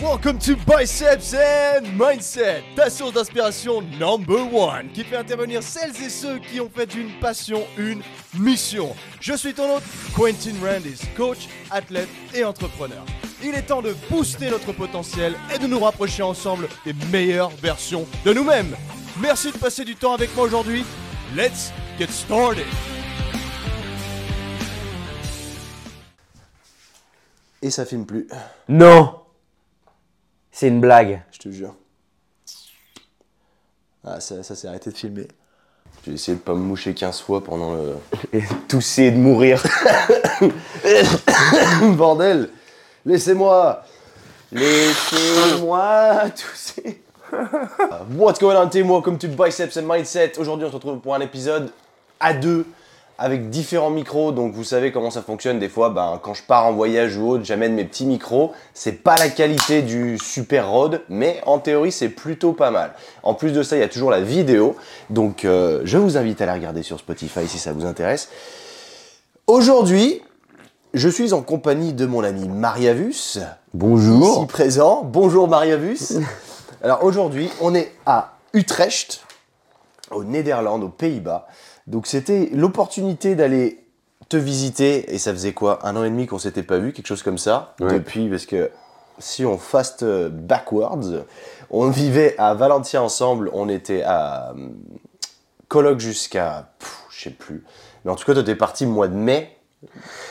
Welcome to Biceps and Mindset, ta source d'inspiration number one, qui fait intervenir celles et ceux qui ont fait d'une passion une mission. Je suis ton hôte, Quentin Randis, coach, athlète et entrepreneur. Il est temps de booster notre potentiel et de nous rapprocher ensemble des meilleures versions de nous-mêmes. Merci de passer du temps avec moi aujourd'hui. Let's get started. Et ça filme plus, Non C'est une blague. je te jure. Ah, ça, ça s'est arrêté de filmer. J'ai essayé de pas me moucher 15 fois pendant le. Et tousser de mourir. Bordel Laissez-moi Laissez-moi tousser What's going on team? Welcome to Biceps and Mindset. Aujourd'hui, on se retrouve pour un épisode à deux avec différents micros. Donc, vous savez comment ça fonctionne. Des fois, ben, quand je pars en voyage ou autre, j'amène mes petits micros. C'est pas la qualité du Super Rode, mais en théorie, c'est plutôt pas mal. En plus de ça, il y a toujours la vidéo. Donc, euh, je vous invite à la regarder sur Spotify si ça vous intéresse. Aujourd'hui, je suis en compagnie de mon ami Mariavus. Bonjour. Ici présent. Bonjour Mariavus. Alors aujourd'hui, on est à Utrecht, aux Néderlandes, aux Pays-Bas. Donc c'était l'opportunité d'aller te visiter. Et ça faisait quoi? Un an et demi qu'on s'était pas vu, quelque chose comme ça. Ouais. Depuis, parce que si on fast euh, backwards, on vivait à Valentia ensemble. On était à euh, colloque jusqu'à, je sais plus. Mais en tout cas, toi t'es parti au mois de mai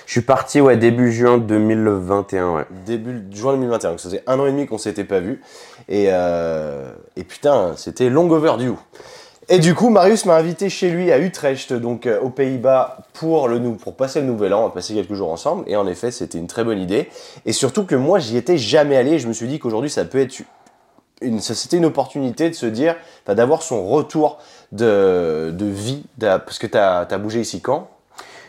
Je suis parti ouais, début juin 2021. Ouais. début juin 2021. Donc ça faisait un an et demi qu'on s'était pas vu. Et, euh, et putain, c'était long overdue. Et du coup, Marius m'a invité chez lui à Utrecht, donc euh, aux Pays-Bas, pour, le pour passer le nouvel an. On a passé quelques jours ensemble. Et en effet, c'était une très bonne idée. Et surtout que moi, j'y étais jamais allé. Et je me suis dit qu'aujourd'hui, ça peut être une, c'était une opportunité de se dire, d'avoir son retour de, de vie. Parce que tu as, bougé ici quand?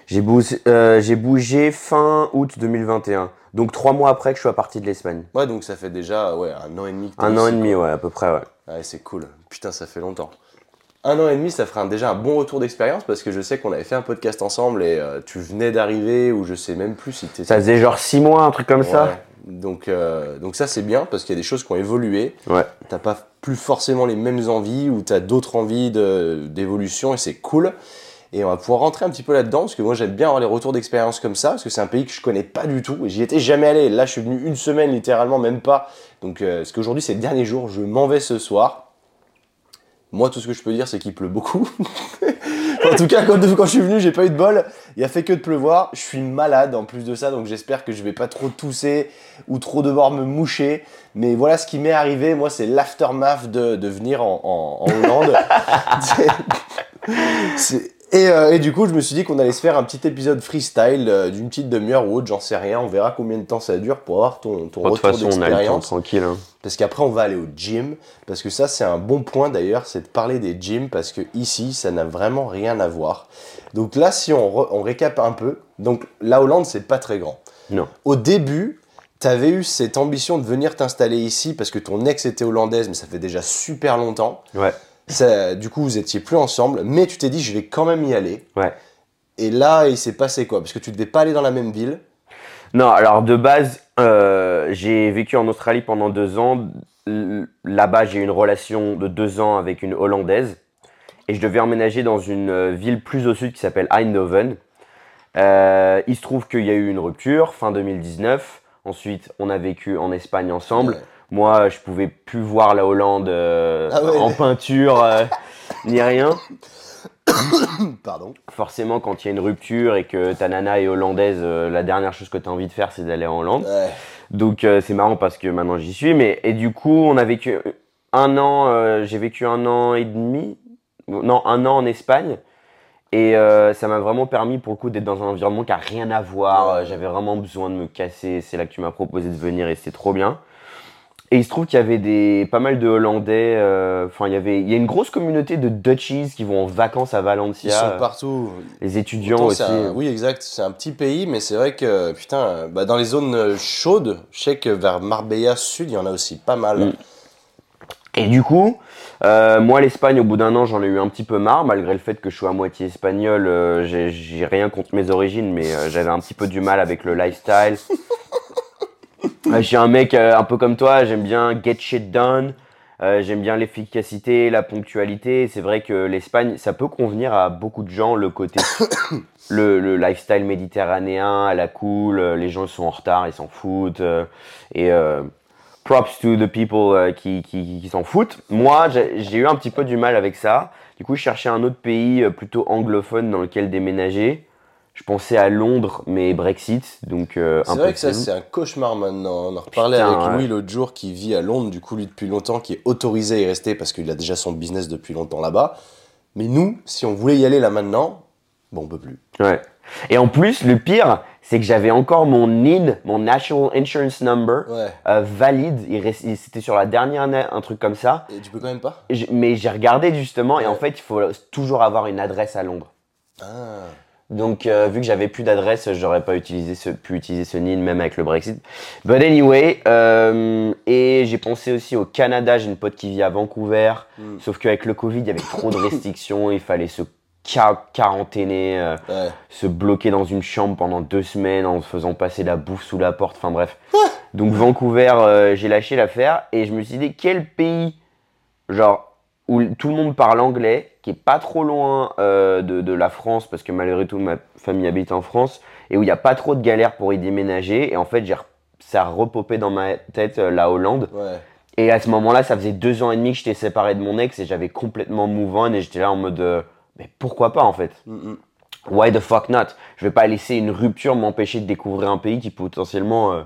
J'ai bougé, euh, j'ai bougé fin août 2021. Donc trois mois après que je sois parti de l'Espagne. Ouais, donc ça fait déjà ouais, un an et demi que Un an et demi, quoi. ouais, à peu près, ouais. Ouais, c'est cool. Putain, ça fait longtemps. Un an et demi, ça ferait un- déjà un bon retour d'expérience parce que je sais qu'on avait fait un podcast ensemble et euh, tu venais d'arriver ou je sais même plus si tu Ça faisait genre six mois, un truc comme ça Donc, euh, donc ça, c'est bien parce qu'il y a des choses qui ont évolué. Ouais. T'as pas plus forcément les mêmes envies ou t'as d'autres envies d'évolution et c'est cool. Et on va pouvoir rentrer un petit peu là-dedans parce que moi j'aime bien avoir les retours d'expérience comme ça parce que c'est un pays que je connais pas du tout et j'y étais jamais allé. Là je suis venu une semaine littéralement, même pas. Donc euh, parce qu'aujourd'hui c'est le dernier jour, je m'en vais ce soir. Moi tout ce que je peux dire c'est qu'il pleut beaucoup. en tout cas quand, quand je suis venu j'ai pas eu de bol, il a fait que de pleuvoir. Je suis malade en plus de ça donc j'espère que je vais pas trop tousser ou trop devoir me moucher. Mais voilà ce qui m'est arrivé, moi c'est l'aftermath de, de venir en, en- en Hollande. C'est- c'est- et, euh, et du coup, je me suis dit qu'on allait se faire un petit épisode freestyle euh, d'une petite demi-heure ou autre, j'en sais rien. On verra combien de temps ça dure pour avoir ton, ton toute retour façon, on a le temps d'expérience. tranquille. hein. Parce qu'après, on va aller au gym. Parce que ça, c'est un bon point d'ailleurs, c'est de parler des gyms. Parce que ici, ça n'a vraiment rien à voir. Donc là, si on, re- on récap un peu, donc la Hollande, c'est pas très grand. Non. Au début, tu avais eu cette ambition de venir t'installer ici parce que ton ex était hollandaise, mais ça fait déjà super longtemps. Ouais. Ça- du coup, vous étiez plus ensemble, mais tu t'es dit, je vais quand même y aller. Ouais. Et là, il s'est passé quoi? Parce que tu devais pas aller dans la même ville. Non, alors de base, euh, j'ai vécu en Australie pendant deux ans. Là-bas, j'ai eu une relation de deux ans avec une Hollandaise. Et je devais emménager dans une euh, ville plus au sud qui s'appelle Eindhoven. Euh, il se trouve qu'il y a eu une rupture fin 2019. Ensuite, on a vécu en Espagne ensemble. Ouais. Moi, je pouvais plus voir la Hollande euh, Ah ouais. en peinture euh, ni rien. Pardon. Forcément, quand il y a une rupture et que ta nana est hollandaise, euh, la dernière chose que tu as envie de faire, c'est d'aller en Hollande. Ouais. Donc c'est marrant parce que maintenant j'y suis. Mais et du coup, on a vécu un an. j'ai vécu un an et demi. Non, un an en Espagne. Et euh, ça m'a vraiment permis pour le coup d'être dans un environnement qui a rien à voir. Ouais. J'avais vraiment besoin de me casser. C'est là que tu m'as proposé de venir et c'était trop bien. Et il se trouve qu'il y avait des pas mal de Hollandais. euh, Enfin, il y avait il y a une grosse communauté de Dutchies qui vont en vacances à Ils Valencia. sont euh, partout. les étudiants Autant aussi. un- oui, exact. C'est un petit pays, mais c'est vrai que, putain, bah, dans les zones euh, chaudes, je sais que vers Marbella Sud, il y en a aussi pas mal. Mm. Et du coup, euh, moi, l'Espagne, au bout d'un an, j'en ai eu un petit peu marre, malgré le fait que je sois à moitié espagnol. euh, j'ai- rien contre mes origines, mais j'avais un petit peu du mal avec le lifestyle. je suis un mec euh, un peu comme toi, j'aime bien get shit done. Euh, j'aime bien l'efficacité, la ponctualité. C'est vrai que l'Espagne, ça peut convenir à beaucoup de gens, le côté, le, le lifestyle méditerranéen, à la cool, euh, les gens sont en retard, ils s'en foutent. euh, et euh, props to the people euh, qui, qui, s'en foutent. Moi, j'ai eu un petit peu du mal avec ça. Du coup, je cherchais un autre pays euh, plutôt anglophone dans lequel déménager. Je pensais à Londres, mais Brexit, donc euh, C'est vrai que ça, c'est un cauchemar maintenant. On en reparlait Putain, avec ouais. Louis l'autre jour qui vit à Londres, du coup, lui, depuis longtemps, qui est autorisé à y rester parce qu'il a déjà son business depuis longtemps là-bas. Mais nous, si on voulait y aller là maintenant, bon, on peut plus. Ouais. Et en plus, le pire, c'est que j'avais encore mon NIN, mon National Insurance Number, Ouais. euh, valide. Il C'était sur la dernière année, un truc comme ça. Et tu peux quand même pas? Mais j'ai regardé justement, et en Ouais. fait, il faut toujours avoir une adresse à Londres. Ah. Donc, euh, vu que j'avais plus d'adresse, j'aurais pas utilisé ce, pu utiliser ce NIN même avec le Brexit. But anyway, euh, et j'ai pensé aussi au Canada. J'ai une pote qui vit à Vancouver. Hmm. Sauf qu'avec le Covid, il y avait trop de restrictions. il fallait se quarantainer. euh, Ouais. se bloquer dans une chambre pendant deux semaines en faisant passer la bouffe sous la porte, enfin bref. Donc Vancouver, j'ai lâché l'affaire et je me suis dit quel pays, genre, où tout le monde parle anglais, qui est pas trop loin euh, de, de la France, parce que malgré tout ma famille habite en France, et où il n'y a pas trop de galères pour y déménager, et en fait ça a repopé dans ma tête euh, la Hollande. Ouais. Et à ce moment-là, ça faisait deux ans et demi que j'étais séparé de mon ex et j'avais complètement move on et j'étais là en mode, euh, mais pourquoi pas en fait? Mm. Why the fuck not? Je vais pas laisser une rupture m'empêcher de découvrir un pays qui potentiellement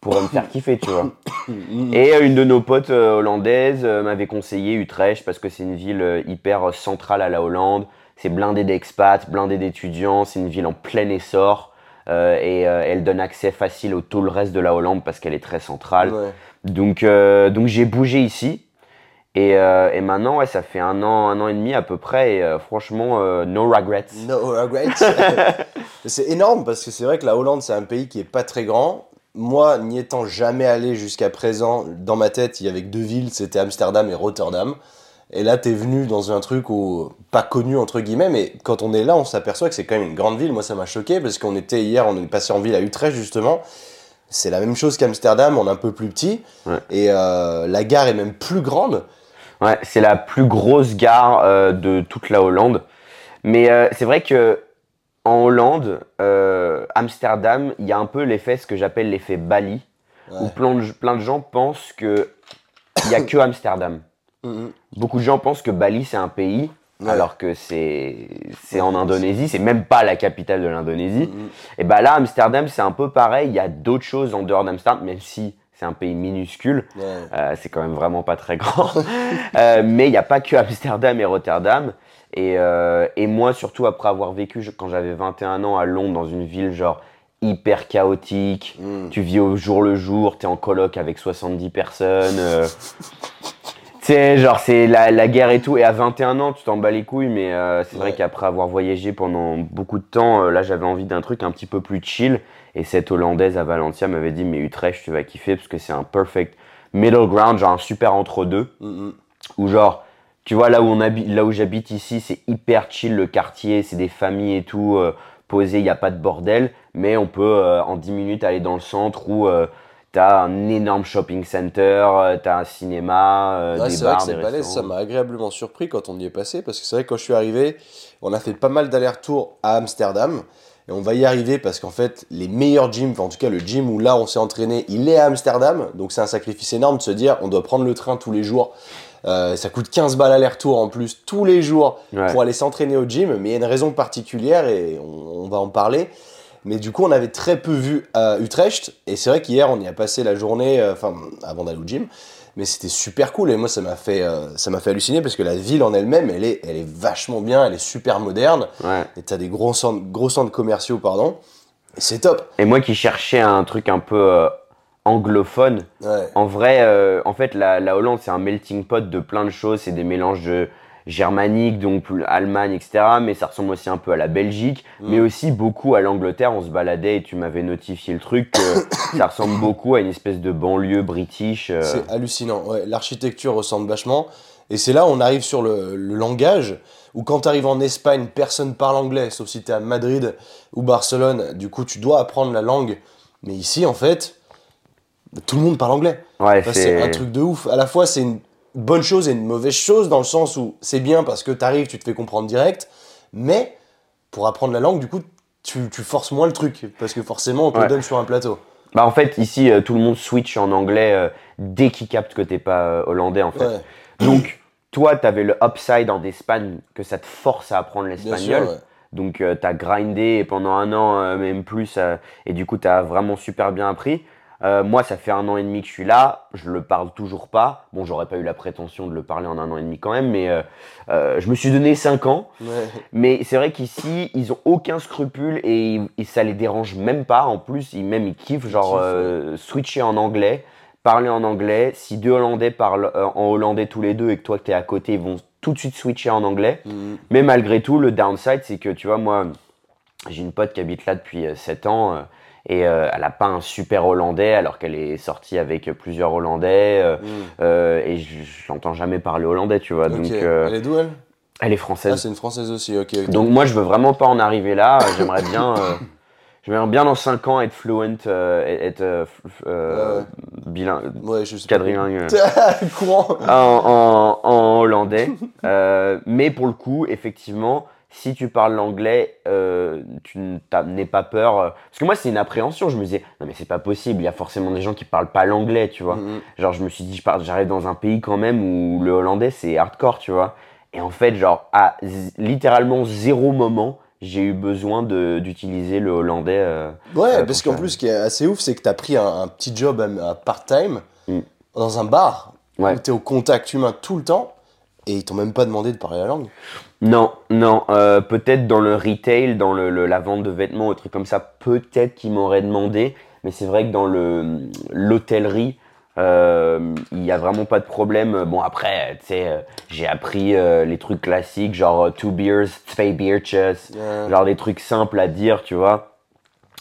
pourrait me faire kiffer, tu vois. Et euh, une de nos potes euh, hollandaises euh, m'avait conseillé Utrecht parce que c'est une ville hyper centrale à la Hollande. C'est blindé d'expats, blindé d'étudiants. C'est une ville en plein essor. euh, et euh, elle donne accès facile au tout le reste de la Hollande parce qu'elle est très centrale. Ouais. Donc, euh, donc j'ai bougé ici. Et, et maintenant, ouais, ça fait un an, un an et demi à peu près. Et franchement, no regrets. No regrets. c'est énorme parce que c'est vrai que la Hollande, c'est un pays qui est pas très grand. Moi, n'y étant jamais allé jusqu'à présent, dans ma tête, il y avait que deux villes, c'était Amsterdam et Rotterdam. Et là, t'es venu dans un truc où, pas connu entre guillemets, mais quand on est là, on s'aperçoit que c'est quand même une grande ville. Moi, ça m'a choqué parce qu'on était hier, on est passé en ville à Utrecht justement. C'est la même chose qu'Amsterdam, on est un peu plus petit. Ouais. Et euh, la gare est même plus grande. Ouais, c'est la plus grosse gare euh, de toute la Hollande. Mais euh, c'est vrai que en Hollande, euh, Amsterdam, il y a un peu l'effet, ce que j'appelle l'effet Bali, où plein de, plein de gens pensent que il y a que Amsterdam. Mhm. Beaucoup de gens pensent que Bali c'est un pays, Ouais. alors que c'est c'est en Indonésie, c'est même pas la capitale de l'Indonésie. Mhm. Et bah là, Amsterdam, c'est un peu pareil. Il y a d'autres choses en dehors d'Amsterdam, même si c'est un pays minuscule. Ouais. Euh, c'est quand même vraiment pas très grand. Euh, mais il n'y a pas que Amsterdam et Rotterdam. Et, euh, et moi, surtout après avoir vécu je- quand j'avais 21 ans à Londres, dans une ville genre hyper chaotique, Mhm. tu vis au jour le jour, tu es en coloc avec 70 personnes. tu sais, genre, c'est la, la guerre et tout. Et à 21 ans, tu t'en bats les couilles, mais c'est vrai qu'après avoir voyagé pendant beaucoup de temps, là, j'avais envie d'un truc un petit peu plus chill. Et cette Hollandaise à Valencia m'avait dit, mais Utrecht, tu vas kiffer parce que c'est un perfect middle ground, genre un super entre-deux. Mhm. Où genre, tu vois, là où, on habite, là où j'habite ici, c'est hyper chill le quartier, c'est des familles et tout, euh, posées, il n'y a pas de bordel. Mais on peut euh, en 10 minutes aller dans le centre où euh, t'as un énorme shopping center, euh, t'as un cinéma, euh, Ouais, des c'est vrai bars, que des balèze, ça m'a agréablement surpris quand on y est passé, parce que c'est vrai que quand je suis arrivé, on a fait pas mal d'allers-retours à Amsterdam, et on va y arriver parce qu'en fait, les meilleurs gyms, enfin en tout cas le gym où là on s'est entraîné, il est à Amsterdam, donc c'est un sacrifice énorme de se dire on doit prendre le train tous les jours, Euh, ça coûte 15 balles aller-retour en plus tous les jours Ouais. pour aller s'entraîner au gym, mais il y a une raison particulière et on, on va en parler. Mais du coup, on avait très peu vu à Utrecht. Et c'est vrai qu'hier, on y a passé la journée, euh, enfin, avant d'aller au gym. Mais c'était super cool. Et moi, ça m'a fait, euh, ça m'a fait halluciner parce que la ville en elle-même, elle est, elle est vachement bien, elle est super moderne. Ouais. Et t'as des gros centres, gros centres commerciaux, pardon. Et c'est top. Et moi qui cherchais un truc un peu euh, anglophone, Ouais. En vrai, euh, en fait, la, la Hollande, c'est un melting pot de plein de choses. C'est des mélanges de germanique, donc Allemagne, etc. Mais ça ressemble aussi un peu à la Belgique, Mm. mais aussi beaucoup à l'Angleterre. On se baladait et tu m'avais notifié le truc que ça ressemble beaucoup à une espèce de banlieue british. euh. C'est hallucinant. Ouais, L'architecture ressemble vachement. Et c'est là où on arrive sur le, le langage, où quand tu arrives en Espagne, personne parle anglais, sauf si tu es à Madrid ou Barcelone. Du coup, tu dois apprendre la langue. Mais ici, en fait, tout le monde parle anglais. Ouais, Enfin, c'est un truc de ouf. À la fois, c'est une bonne chose et une mauvaise chose dans le sens où c'est bien parce que t'arrives, tu te fais comprendre direct, mais pour apprendre la langue, du coup, tu, tu forces moins le truc parce que forcément, on te Ouais. donne sur un plateau. Bah, en fait, ici, euh, tout le monde switch en anglais euh, dès qu'il capte que t'es pas euh, hollandais, en fait. Ouais, Donc, toi, t'avais le upside en Espagne que ça te force à apprendre l'espagnol. ouais. Donc, t'as grindé pendant un an, même plus, et du coup, t'as vraiment super bien appris. Euh, moi, ça fait un an et demi que je suis là, je le parle toujours pas. Bon, j'aurais pas eu la prétention de le parler en un an et demi quand même, mais euh, euh, je me suis donné 5 ans. Ouais. Mais c'est vrai qu'ici, ils ont aucun scrupule et, et ça les dérange même pas. En plus, ils, même ils kiffent, genre, switcher en anglais, parler en anglais. Si deux Hollandais parlent en hollandais tous les deux et que toi, que t'es à côté, ils vont tout de suite switcher en anglais. Mhm. Mais malgré tout, le downside, c'est que, tu vois, moi, j'ai une pote qui habite là depuis 7 ans et euh, elle a pas un super hollandais alors qu'elle est sortie avec plusieurs hollandais euh, Mhm. euh, et je l'entends jamais parler hollandais, tu vois. Donc, Elle est d'où elle? elle est Ah, française. c'est une française aussi, ok. Donc moi, je veux vraiment pas en arriver là. J'aimerais bien, j'aimerais bien dans 5 ans être fluent, euh, être euh, euh, bilingue, ouais, je quadrilingue Courant. en, en- en hollandais. Mais pour le coup, effectivement, si tu parles l'anglais, euh, tu n- t'as- n'aie pas peur. euh, Parce que moi, c'est une appréhension. Je me disais, non mais c'est pas possible. Il y a forcément des gens qui parlent pas l'anglais, tu vois. Mhm. Genre, je me suis dit, j'arrive dans un pays quand même où le hollandais c'est hardcore, tu vois. Et en fait, genre, à littéralement zéro moment, j'ai eu besoin d'utiliser le hollandais. euh, Ouais, Ouais, parce qu'en plus, ce qui est assez ouf, c'est que t'as pris un, un petit job à, à part-time Mm. dans un bar Ouais. où t'es au contact humain tout le temps et ils t'ont même pas demandé de parler la langue. Non, non, euh, peut-être dans le retail, dans le, le- la vente de vêtements, ou trucs comme ça, peut-être qu'ils m'auraient demandé. Mais c'est vrai que dans le l'hôtellerie, euh, il y a vraiment pas de problème. Bon, après, tu sais, euh, j'ai appris euh, les trucs classiques, genre euh, two beers, twee biertjes. Ouais. genre des trucs simples à dire, tu vois.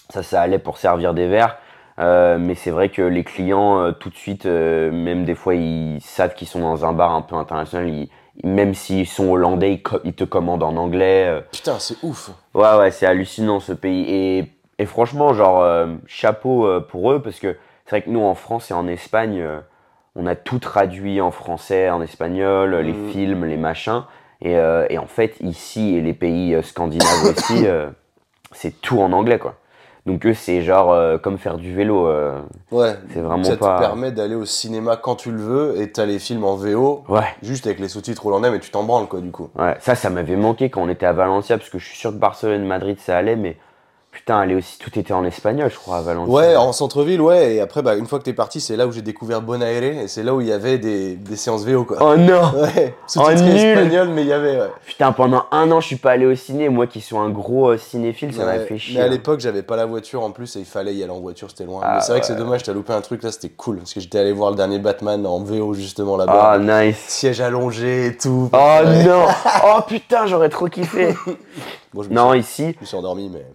Ça, ça allait pour servir des verres. Euh, mais c'est vrai que les clients, euh, tout de suite, euh, même des fois, ils savent qu'ils sont dans un bar un peu international. Ils, même s'ils sont hollandais, ils, te commandent en anglais. euh. Putain, c'est ouf. Ouais, ouais, c'est hallucinant ce pays. Et, et franchement, genre, euh, chapeau euh, pour eux, parce que c'est vrai que nous, en France et en Espagne, euh, on a tout traduit en français, en espagnol, les Mhm. films, les machins. Et, et en fait, ici, et les pays scandinaves aussi, c'est tout en anglais, quoi. Donc eux, c'est genre euh, comme faire du vélo. euh, Ouais. c'est vraiment ça pas... te permet d'aller au cinéma quand tu le veux et t'as les films en VO Ouais, juste avec les sous-titres hollandais, mais tu t'en branles quoi du coup. ouais. Ça, ça m'avait manqué quand on était à Valencia, parce que je suis sûr que Barcelone, Madrid, ça allait, mais putain, aller aussi, tout était en espagnol, je crois, à Valencia. Ouais, en centre-ville, ouais. Et après, bah, une fois que t'es parti, c'est là où j'ai découvert Bonaire et c'est là où il y avait des, des séances VO quoi. Oh non Ouais, Oh, nul. espagnol, mais il y avait, ouais. Putain, pendant un an, je suis pas allé au ciné. Moi qui suis un gros euh, cinéphile, ça m'a fait chier. Mais à l'époque, j'avais pas la voiture en plus et il fallait y aller en voiture, c'était loin. Ah, mais c'est vrai que c'est dommage, t'as loupé un truc là, c'était cool. Parce que j'étais allé voir le dernier Batman en VO justement là-bas. Ah, nice. Siège allongé et tout. Oh Ouais. non Oh putain, j'aurais trop kiffé Bon, je me, Non, suis, ici, je me suis endormi, mais.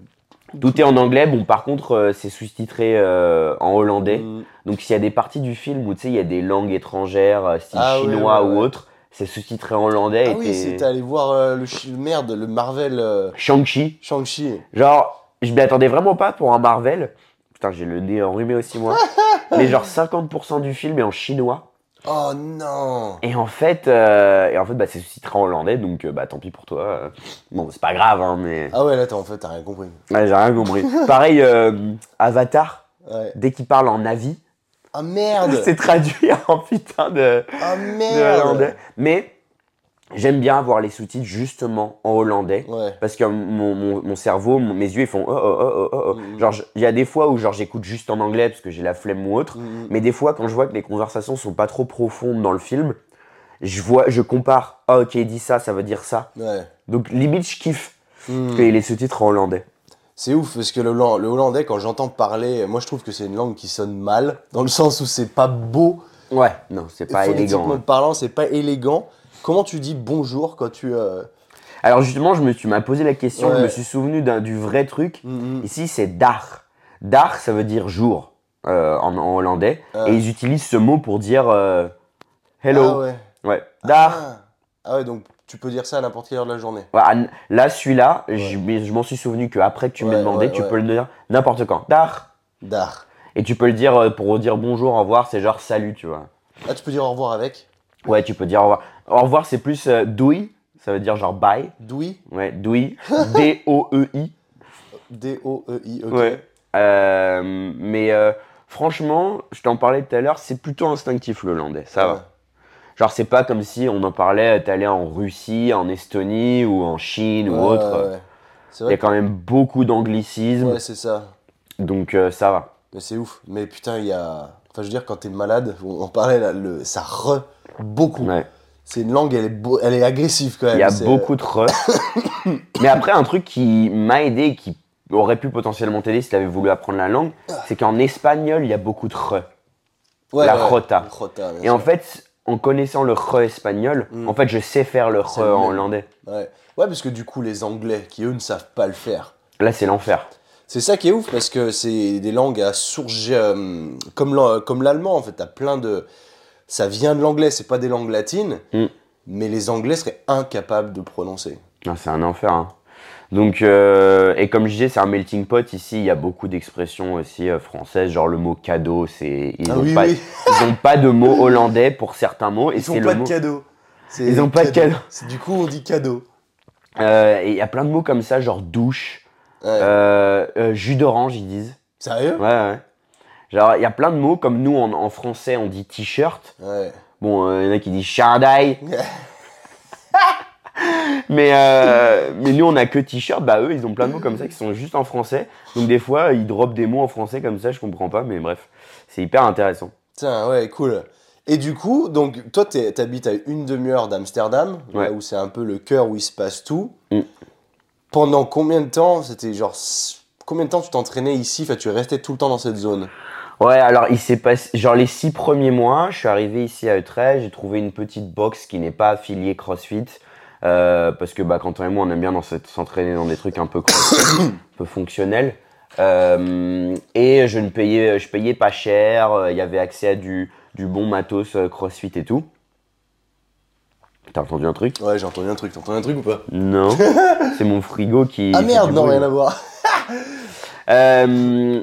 Tout est en anglais. Bon, par contre, euh, c'est sous-titré euh, en hollandais. Mm. Donc, s'il y a des parties du film où, tu sais, il y a des langues étrangères, euh, style Ah, ouais, chinois ouais, ou autre, c'est sous-titré en hollandais. Ah et oui, c'était allé voir euh, le merde, le Marvel euh, Shang-Chi. Shang-Chi. Genre, je m'y attendais vraiment pas pour un Marvel. Putain, j'ai le nez enrhumé aussi, moi. Mais genre, 50% du film est en chinois. Oh non Et en fait, euh, et en fait bah, c'est sous-titré en hollandais, donc euh, bah, tant pis pour toi. euh. Bon, c'est pas grave, hein, mais. Ah ouais, là, t'as en fait, t'as rien compris. Ouais, j'ai rien compris. Pareil, euh, Avatar, Ouais. dès qu'il parle en avis, Ah merde c'est traduit en putain de, Ah de merde hollandais. Mais j'aime bien avoir les sous-titres justement en hollandais. Ouais. Parce que mon, mon- mon cerveau, mon- mes yeux, ils font oh oh oh oh oh. Mhm. Genre, je- il y a des fois où genre j'écoute juste en anglais parce que j'ai la flemme ou autre. Mm, mm. Mais des fois, quand je vois que les conversations sont pas trop profondes dans le film, je vois, je compare. Ah ok, il dit ça, ça veut dire ça. Ouais. Donc limite, je kiffe Mm. ait les sous-titres en hollandais. C'est ouf parce que le, le hollandais, quand j'entends parler, moi je trouve que c'est une langue qui sonne mal, dans le sens où c'est pas beau, Ouais, non, c'est pas élégant. hein. parlant, c'est pas élégant. Comment tu dis bonjour quand tu. euh, Alors justement, je me, tu m'as posé la question, je me suis souvenu d'un- du vrai truc. mm, mm. Ici, c'est dar. Dar, ça veut dire jour euh, en, en hollandais. Ah. Et ils utilisent ce mot pour dire euh, hello. Ah ouais. ouais. Dar. Ah. Ah ouais, donc tu peux dire ça à n'importe quelle heure de la journée. Ouais, là, celui-là, je, mais je m'en suis souvenu qu'après que tu m'as demandé, tu peux le dire n'importe quand. Dar. Dar. Et tu peux le dire pour dire bonjour, au revoir, c'est genre salut, tu vois. Ah, tu peux dire au revoir avec? Ouais, tu peux dire au revoir. Au revoir, c'est plus euh, doui, ça veut dire genre bye. Doui Ouais, doui. D-O-E-I. D-O-E-I, ok. Ouais. Euh, mais euh, franchement, je t'en parlais tout à l'heure, c'est plutôt instinctif le hollandais, ça Ouais. va. Genre, c'est pas comme si on en parlait, t'allais en Russie, en Estonie ou en Chine ou autre. Il y a quand même beaucoup d'anglicismes, que- Ouais, c'est ça. donc euh, ça va. Mais c'est ouf. Mais putain, il y a. Enfin, je veux dire, quand t'es malade, on en parlait là, le... ça re beaucoup. Ouais. C'est une langue, elle est, beau- elle est agressive quand même. Il y a beaucoup de re. Mais après, un truc qui m'a aidé et qui aurait pu potentiellement t'aider si tu avais voulu apprendre la langue, c'est qu'en espagnol, il y a beaucoup de re. Ouais, la ouais, rota. Et en fait, en connaissant le re espagnol, Mm. en fait, je sais faire le re en hollandais. Ouais. ouais, parce que du coup, les Anglais, qui eux ne savent pas le faire, Là, c'est l'enfer. C'est ça qui est ouf parce que c'est des langues à source euh, comme l'allemand en fait. T'as plein de ça vient de l'anglais, c'est pas des langues latines, Mm. mais les Anglais seraient incapables de prononcer. Ah, c'est un enfer. hein. Donc, euh, et comme je disais, c'est un melting pot. Ici, il y a beaucoup d'expressions aussi euh, françaises, genre le mot cadeau. C'est ils Ah n'ont oui, pas, oui. pas de mot hollandais pour certains mots. Et Ils c'est ont le pas de cadeau. Ils ont pas de cadeau. Du coup on dit cadeau. Euh, et il y a plein de mots comme ça, genre douche, Ouais. jus d'orange, ils disent. Sérieux? Ouais, ouais. Genre, il y a plein de mots comme nous en, en français, on dit t-shirt. Ouais. Bon, euh, il y en a qui disent chandail. mais, euh, mais nous, on a que t-shirt. Bah, eux, ils ont plein de mots comme ça qui sont juste en français. Donc, des fois, ils dropent des mots en français comme ça, je comprends pas. Mais bref, c'est hyper intéressant. Tiens, ouais, cool. Et du coup, donc toi t'es- t'habites à une demi-heure d'Amsterdam, Ouais. là où c'est un peu le cœur où il se passe tout. Mm. Pendant combien de temps C'était genre combien de temps tu t'entraînais ici? Enfin, tu restais tout le temps dans cette zone? Ouais, alors, il s'est passé. Genre, les six premiers mois, je suis arrivé ici à Utrecht. J'ai trouvé une petite box qui n'est pas affiliée CrossFit. euh, parce que bah, quand on et moi, on aime bien s'entraîner dans des trucs un peu un peu fonctionnels. Euh, et je ne payais, je payais pas cher. euh, Il y avait accès à du, du bon matos euh, CrossFit et tout. T'as entendu un truc? Ouais, j'ai entendu un truc. T'as entendu un truc ou pas? Non. C'est mon frigo qui. Ah merde, non, rien à voir. Euh,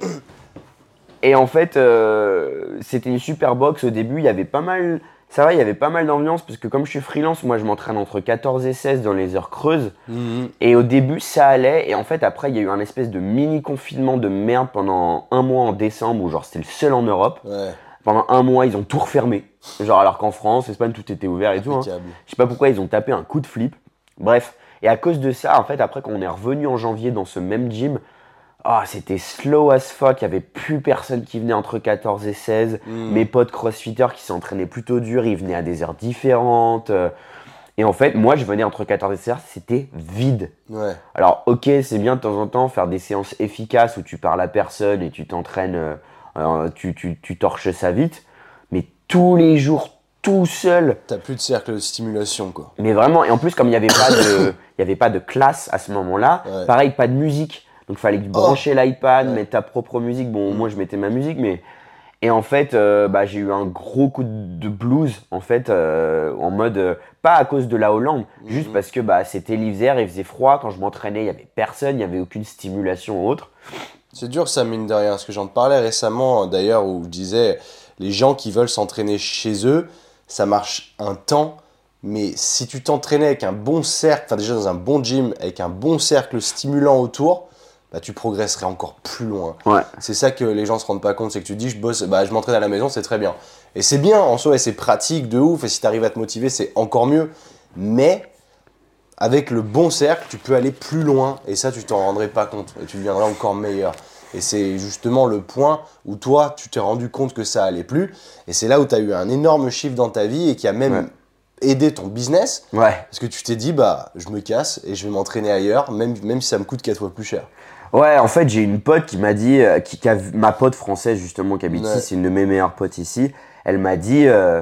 et en fait, euh, c'était une super box au début. Il y avait pas mal. Ça va, il y avait pas mal d'ambiance parce que comme je suis freelance, moi je m'entraîne entre 14 et 16 dans les heures creuses. Mhm. Et au début, ça allait. Et en fait, après, il y a eu un espèce de mini confinement de merde pendant un mois en décembre où genre c'était le seul en Europe. Ouais, Pendant un mois, ils ont tout refermé. Genre alors qu'en France, Espagne, tout était ouvert et tout. hein. Je sais pas pourquoi ils ont tapé un coup de flip. Bref. Et à cause de ça, en fait, après, quand on est revenu en janvier dans ce même gym, ah, c'était slow as fuck. Il y avait plus personne qui venait entre 14 et 16. Mhm. Mes potes crossfitters qui s'entraînaient plutôt dur, ils venaient à des heures différentes. euh. Et en fait, moi, je venais entre 14 et 16, c'était vide. Ouais, Alors, ok, c'est bien de temps en temps faire des séances efficaces où tu parles à personne et tu t'entraînes, euh, euh, tu, tu, tu torches ça vite. Mais tous les jours, tout seul, t'as plus de cercle de stimulation quoi. mais vraiment, et en plus, comme il n'y avait, pas de- y avait pas de classe à ce moment-là, Ouais. pareil, pas de musique. Donc, il fallait brancher l'iPad, Ouais. mettre ta propre musique. Bon, Mm. moi, je mettais ma musique, mais. Et en fait, euh, bah, j'ai eu un gros coup de blues, en fait, euh, en mode. euh, pas à cause de la Hollande, juste Mhm. parce que bah, c'était l'hiver, il faisait froid. Quand je m'entraînais, il n'y avait personne, il n'y avait aucune stimulation autre. C'est dur ça mine de rien, parce que j'en parlais récemment d'ailleurs où je disais les gens qui veulent s'entraîner chez eux, ça marche un temps, mais si tu t'entraînais avec un bon cercle, enfin déjà dans un bon gym, avec un bon cercle stimulant autour, bah tu progresserais encore plus loin. Ouais. C'est ça que les gens se rendent pas compte, c'est que tu dis je bosse, bah je m'entraîne à la maison, c'est très bien. Et c'est bien en soi, et c'est pratique de ouf, et si tu arrives à te motiver, c'est encore mieux. Mais avec le bon cercle, tu peux aller plus loin, et ça tu t'en rendrais pas compte, et tu deviendrais encore meilleur. Et c'est justement le point où toi, tu t'es rendu compte que ça allait plus, et c'est là où tu as eu un énorme chiffre dans ta vie et qui a même Ouais. aidé ton business, Ouais. parce que tu t'es dit, bah je me casse et je vais m'entraîner ailleurs, même, même si ça me coûte 4 fois plus cher. Ouais, en fait, j'ai une pote qui m'a dit, euh, qui, qui a ma pote française justement qui habite ici, c'est une de mes meilleures potes ici. Elle m'a dit, euh,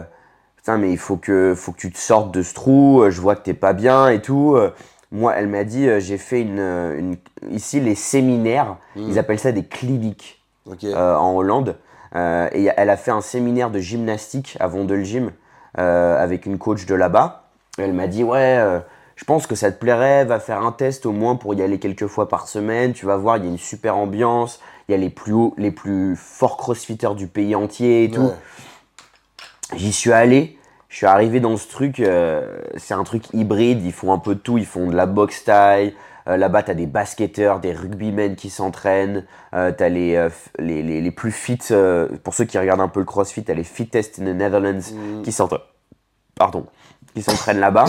putain, mais il faut que, faut que tu te sortes de ce trou. euh, Je vois que t'es pas bien et tout. Euh, Moi, elle m'a dit, euh, j'ai fait une, une, ici les séminaires. Mm. Ils appellent ça des cliniques Ok. euh, en Hollande. Euh, et elle a fait un séminaire de gymnastique à Vondelgym euh, avec une coach de là-bas. Elle m'a dit ouais, euh, je pense que ça te plairait, va faire un test au moins pour y aller quelques fois par semaine. Tu vas voir, il y a une super ambiance, Il y a les plus hauts, les plus forts crossfitters du pays entier et tout. J'y suis allé, je suis arrivé dans ce truc, euh, c'est un truc hybride, ils font un peu de tout, ils font de la boxe taille, euh, là-bas t'as des basketteurs, des rugbymen qui s'entraînent, euh, t'as les, les, les, les plus fit, pour ceux qui regardent un peu le crossfit, t'as les fittest in the Netherlands Mm. qui s'entraînent, pardon, qui s'entraînent là-bas.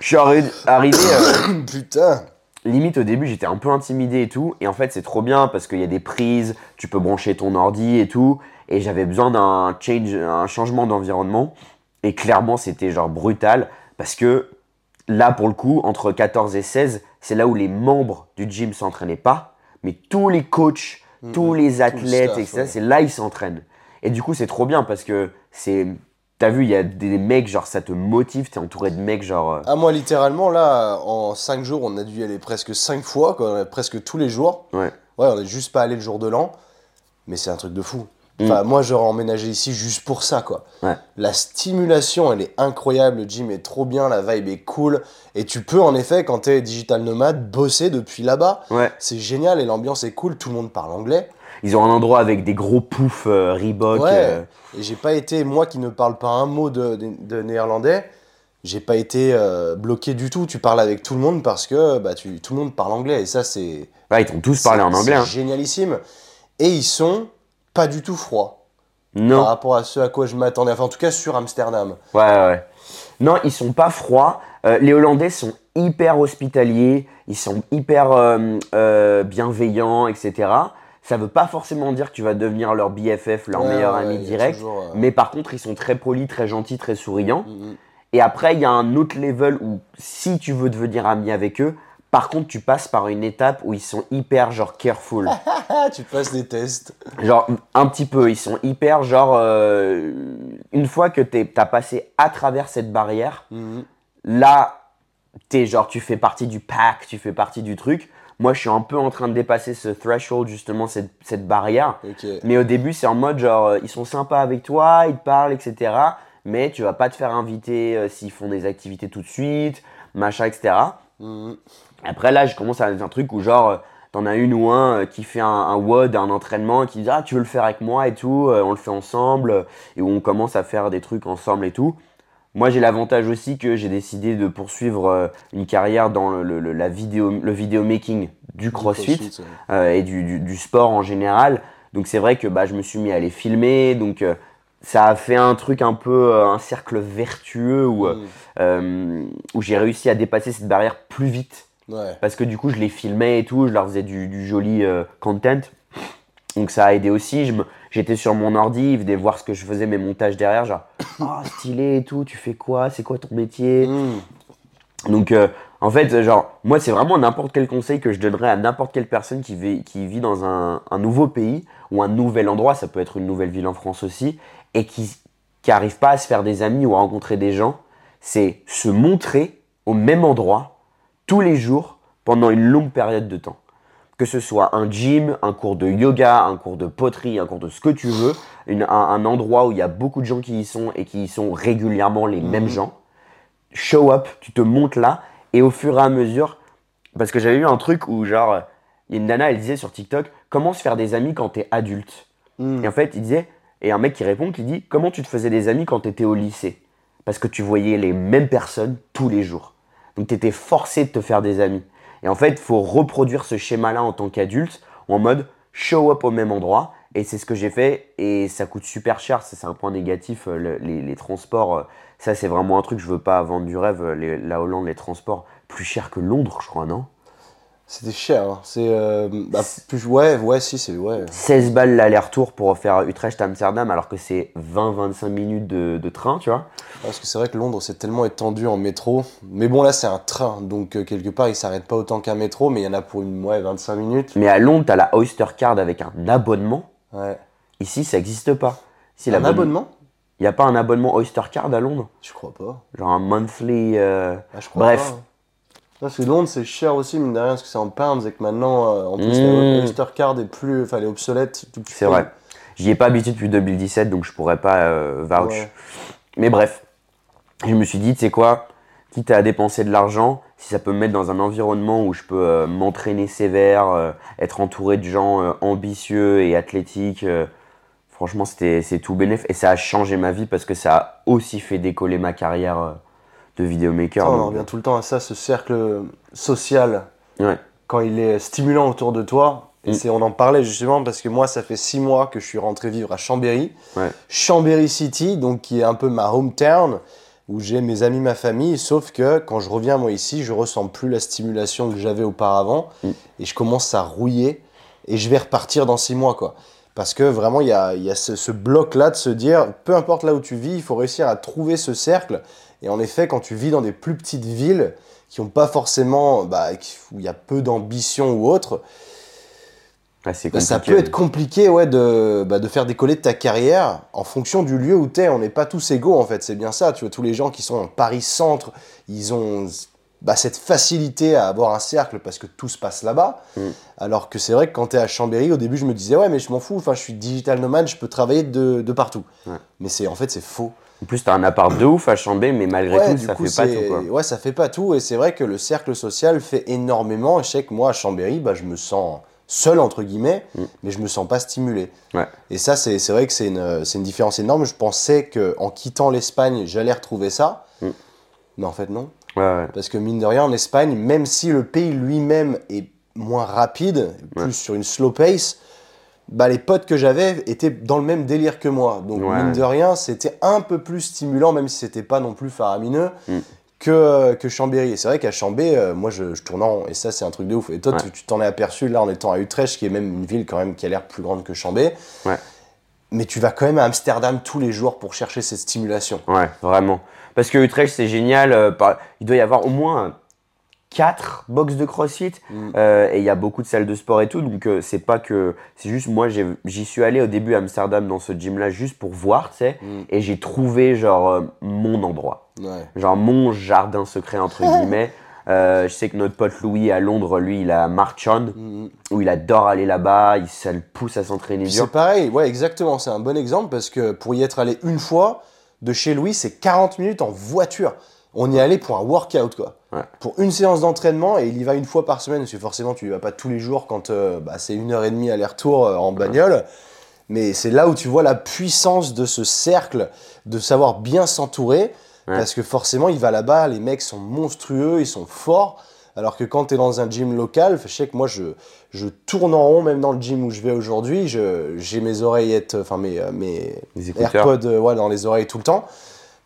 Je suis arri- arrivé, euh, Putain. limite au début j'étais un peu intimidé et tout et en fait c'est trop bien parce qu'il y a des prises tu peux brancher ton ordi et tout et j'avais besoin d'un change un changement d'environnement et clairement c'était genre brutal parce que là pour le coup entre 14 et 16 c'est là où les membres du gym s'entraînaient pas mais tous les coachs tous les athlètes staff, etc ouais. c'est là ils s'entraînent et du coup c'est trop bien parce que c'est t'as vu il y a des mecs genre ça te motive t'es entouré de mecs genre euh, Ah, moi, littéralement, là, en 5 jours, on a dû y aller presque 5 fois, quoi, presque tous les jours. ouais Ouais, on est juste pas allé le jour de l'an, mais c'est un truc de fou. Mm. Enfin, moi, j'aurais emménagé ici juste pour ça, quoi. Ouais. La stimulation, elle est incroyable, le gym est trop bien, la vibe est cool, et tu peux, en effet, quand t'es digital nomade, bosser depuis là-bas. ouais C'est génial, et l'ambiance est cool, tout le monde parle anglais. Ils ont un endroit avec des gros poufs euh, Reebok. Ouais. euh, Et j'ai pas été, moi qui ne parle pas un mot de, de- de néerlandais, j'ai pas été euh, bloqué du tout. Tu parles avec tout le monde parce que bah, tu, tout le monde parle anglais, et ça, c'est. ouais, ils t'ont tous parlé en c'est- anglais. hein. C'est génialissime. Et ils sont pas du tout froids. Non, par rapport à ce à quoi je m'attendais. Enfin, en tout cas, sur Amsterdam. ouais, ouais. Non, ils sont pas froids. Euh, les Hollandais sont hyper hospitaliers. Ils sont hyper euh, bienveillants, etc. Ça veut pas forcément dire que tu vas devenir leur BFF, leur Ouais, meilleur ouais, ami direct. toujours, euh, Mais par contre, ils sont très polis, très gentils, très souriants. mm, mm. Et après, il y a un autre level où si tu veux devenir ami avec eux, par contre, tu passes par une étape où ils sont hyper genre careful. Tu passes des tests. Genre, un petit peu, ils sont hyper, genre, euh, une fois que t'as passé à travers cette barrière, Mm, là, t'es genre, tu fais partie du pack, tu fais partie du truc. Moi, je suis un peu en train de dépasser ce threshold, justement, cette, cette barrière. Mais au début, c'est en mode, genre, euh, ils sont sympas avec toi, ils te parlent, etc. Mais tu vas pas te faire inviter euh, s'ils font des activités tout de suite, machin, etc. Mm, Après, là, je commence à un truc où, genre, euh, t'en as une ou un qui fait un, un WOD, un entraînement, qui dit Ah, tu veux le faire avec moi et tout, on le fait ensemble, et où on commence à faire des trucs ensemble et tout. Moi, j'ai l'avantage aussi que j'ai décidé de poursuivre euh, une carrière dans le, la vidéo, le vidéo making du CrossFit euh, et du, du- du sport en général. Donc c'est vrai que bah, je me suis mis à les filmer, donc euh, ça a fait un truc un peu, euh, un cercle vertueux où, Mm, où j'ai réussi à dépasser cette barrière plus vite. Ouais. Parce que du coup, je les filmais et tout, je leur faisais du, du joli content. Donc ça a aidé aussi. Je me- J'étais sur mon ordi, ils venaient voir ce que je faisais, mes montages derrière, genre, ah stylé et tout, tu fais quoi? C'est quoi ton métier? Mm, donc, euh, en fait, genre, moi, c'est vraiment n'importe quel conseil que je donnerais à n'importe quelle personne qui vit, qui vit dans un, un nouveau pays ou un nouvel endroit, ça peut être une nouvelle ville en France aussi, et qui qui arrive pas à se faire des amis ou à rencontrer des gens, c'est se montrer au même endroit tous les jours pendant une longue période de temps. Que ce soit un gym, un cours de yoga, un cours de poterie, un cours de ce que tu veux, une- un, un endroit où il y a beaucoup de gens qui y sont et qui y sont régulièrement les mêmes gens show up, tu te montes là, et au fur et à mesure, parce que j'avais eu un truc où genre, il y a une nana, elle disait sur TikTok, comment se faire des amis quand t'es adulte mm. Et en fait, il disait, et un mec qui répond, qui dit, comment tu te faisais des amis quand t'étais au lycée? Parce que tu voyais les mêmes personnes tous les jours. Donc t'étais forcé de te faire des amis. Et en fait, il faut reproduire ce schéma-là en tant qu'adulte, en mode show up au même endroit. Et c'est ce que j'ai fait, et ça coûte super cher, c'est un point négatif, euh, le- les, transports. euh, ça, c'est vraiment un truc, je veux pas vendre du rêve. euh, la Hollande, les transports, plus cher que Londres, je crois, non? C'était cher. hein. C'est. euh, bah, plus, ouais, ouais, si, c'est. Ouais. 16 balles l'aller-retour pour faire Utrecht-Amsterdam, alors que c'est 20-25 minutes de, de train, tu vois. Parce que c'est vrai que Londres, c'est tellement étendu en métro. Mais bon, là, c'est un train. Donc, euh, quelque part, il s'arrête pas autant qu'un métro, mais il y en a pour une, ouais, 25 minutes. Mais à Londres, t'as la Oyster Card avec un abonnement. Ouais. Ici, ça n'existe pas. Ici, un abonnement? Il n'y a pas un abonnement Oyster Card à Londres? Je crois pas. Genre un monthly. euh, Ah, je crois Bref. pas. hein. Parce que Londres, c'est cher aussi, mine de rien, parce que c'est en pounds et que maintenant, euh, en plus, Mmh. la Oyster Card est plus. Enfin, elle est obsolète. C'est vrai. J'y ai pas habitué depuis 2017, donc je pourrais pas euh, vouch. Ouais. Mais bref, je me suis dit, tu sais quoi, quitte à dépenser de l'argent, si ça peut me mettre dans un environnement où je peux euh, m'entraîner sévère, euh, être entouré de gens euh, ambitieux et athlétiques, franchement, c'est tout bénéf. Et ça a changé ma vie parce que ça a aussi fait décoller ma carrière de vidéomaker. On revient tout le temps à ça, ce cercle social, Ouais. quand il est stimulant autour de toi. Et Mm. c'est, on en parlait justement parce que moi, ça fait six mois que je suis rentré vivre à Chambéry. Ouais. Chambéry City, donc qui est un peu ma hometown, où j'ai mes amis, ma famille. Sauf que quand je reviens moi ici, je ressens plus la stimulation que j'avais auparavant. Mm. Et je commence à rouiller. Et je vais repartir dans six mois, quoi. Parce que vraiment, il y a, y a ce, ce bloc-là de se dire, peu importe là où tu vis, il faut réussir à trouver ce cercle. Et en effet, quand tu vis dans des plus petites villes, qui n'ont pas forcément, bah, où il y a peu d'ambition ou autre, Ah, bah, ça peut être compliqué ouais, de, bah, de faire décoller ta carrière en fonction du lieu où tu es. On n'est pas tous égaux en fait, c'est bien ça. Tu vois, tous les gens qui sont en Paris-Centre, ils ont bah, cette facilité à avoir un cercle parce que tout se passe là-bas. Mm. Alors que c'est vrai que quand tu es à Chambéry, au début je me disais ouais mais je m'en fous, enfin, je suis digital nomade, je peux travailler de, de partout. Mais c'est en fait c'est faux. En plus, t'as un appart de ouf à Chambé, mais malgré Ouais, tout, ça coup, fait pas tout. Quoi. Ouais, ça fait pas tout. Et c'est vrai que le cercle social fait énormément. Et je sais que moi, à Chambéry, bah, je me sens seul, entre guillemets, Mm. mais je me sens pas stimulé. Ouais. Et ça, c'est c'est vrai que c'est une, une différence énorme. Je pensais qu'en quittant l'Espagne, j'allais retrouver ça. Mm. Mais en fait, non. Ouais. Parce que mine de rien, en Espagne, même si le pays lui-même est moins rapide, plus sur une slow pace, bah, les potes que j'avais étaient dans le même délire que moi. Donc, Ouais. mine de rien, c'était un peu plus stimulant, même si c'était pas non plus faramineux, Mm. que, que Chambéry. Et c'est vrai qu'à Chambé, euh, moi, je, je tourne en. Et ça, c'est un truc de ouf. Et toi, Ouais. tu- tu t'en es aperçu là en étant à Utrecht, qui est même une ville quand même qui a l'air plus grande que Chambé. Ouais. Mais tu vas quand même à Amsterdam tous les jours pour chercher cette stimulation. Ouais, vraiment. Parce que Utrecht, c'est génial. euh, par- Il doit y avoir au moins 4 box de CrossFit. Mm. euh, et il y a beaucoup de salles de sport et tout. Donc, euh, c'est pas que. C'est juste, moi, j'y suis allé au début à Amsterdam dans ce gym-là juste pour voir, tu sais. Mm. Et j'ai trouvé, genre, euh, mon endroit. Ouais. Genre, mon jardin secret, entre guillemets. Je sais que notre pote Louis à Londres, lui, il a Marchand, Mm. où il adore aller là-bas. Il, ça le pousse à s'entraîner dur. C'est pareil, ouais, exactement. C'est un bon exemple parce que pour y être allé une fois, de chez Louis, c'est 40 minutes en voiture. On y est allé pour un workout, quoi. Ouais. Pour une séance d'entraînement et il y va une fois par semaine parce que forcément, tu y vas pas tous les jours quand euh, bah, c'est une heure et demie aller-retour euh, en bagnole. Mais c'est là où tu vois la puissance de ce cercle, de savoir bien s'entourer. Ouais. Parce que forcément, il va là-bas, les mecs sont monstrueux, ils sont forts. Alors que quand tu es dans un gym local, je sais que moi, je, je tourne en rond, même dans le gym où je vais aujourd'hui. J'ai mes oreillettes, enfin mes, euh, mes Les écouteurs. AirPods ouais, dans les oreilles tout le temps.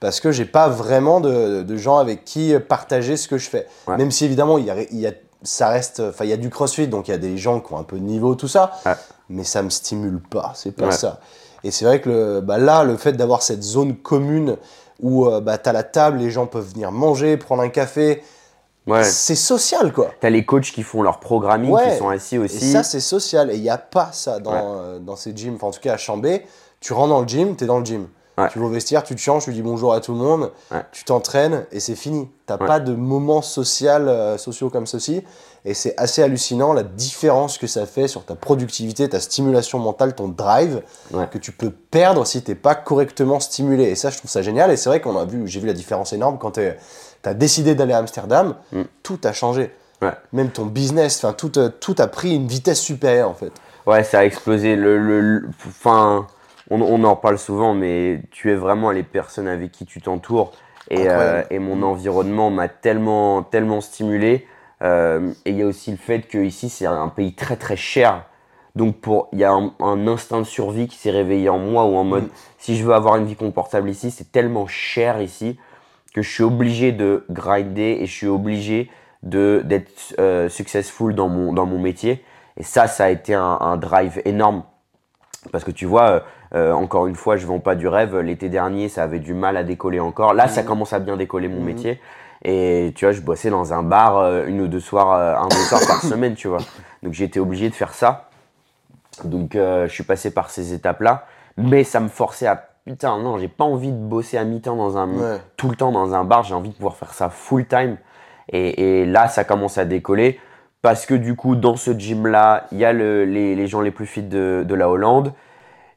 Parce que j'ai pas vraiment de, de gens avec qui partager ce que je fais. Ouais. Même si évidemment, il y a, il y a- ça reste, enfin, il y a du crossfit, donc il y a des gens qui ont un peu de niveau, tout ça. Ouais. Mais ça me stimule pas, c'est pas Ouais. ça. Et c'est vrai que le- bah, là, le fait d'avoir cette zone commune où euh, bah, tu as la table, les gens peuvent venir manger, prendre un café, Ouais. c'est social quoi. T'as les coachs qui font leur programming, qui sont assis Et aussi. ça, c'est social. Et il n'y a pas ça dans, euh, dans ces gyms. Enfin, en tout cas, à Chambé, tu rentres dans le gym, tu es dans le gym. Ouais. Tu vas au vestiaire, tu te changes, tu dis bonjour à tout le monde, Ouais. tu t'entraînes et c'est fini. Tu Ouais. pas de moments social, euh, sociaux comme ceci. Et c'est assez hallucinant la différence que ça fait sur ta productivité, ta stimulation mentale, ton drive, que tu peux perdre si tu pas correctement stimulé. Et ça, je trouve ça génial. Et c'est vrai qu'on a vu, j'ai vu la différence énorme quand tu as décidé d'aller à Amsterdam, Mm. tout a changé. Même ton business, enfin tout, euh, tout a pris une vitesse supérieure en fait. Ouais, ça a explosé. Le, le- le- enfin, on, on en parle souvent, mais tu es vraiment les personnes avec qui tu t'entoures. Et, euh, et mon environnement m'a tellement, tellement stimulé. Euh, et il y a aussi le fait que ici c'est un pays très très cher. Donc pour, il y a un, un instinct de survie qui s'est réveillé en moi ou en mode Mm. si je veux avoir une vie confortable ici, c'est tellement cher ici que je suis obligé de grinder et je suis obligé de d'être euh, successful dans mon dans mon métier. Et ça, ça a été un, un drive énorme. Parce que tu vois, euh, euh, encore une fois, je vends pas du rêve. L'été dernier, ça avait du mal à décoller encore. Là, ça Mhm. commence à bien décoller mon Mhm. métier. Et tu vois, je bossais dans un bar euh, une ou deux soirs, euh, un deux soirs par semaine, tu vois. Donc été obligé de faire ça. Donc je suis passé par ces étapes-là. Mais ça me forçait à putain, non, j'ai pas envie de bosser à mi-temps dans un Ouais. tout le temps dans un bar. J'ai envie de pouvoir faire ça full time. Et, et là, ça commence à décoller. Parce que du coup, dans ce gym-là, il y a le- les, gens les plus fit de, la Hollande.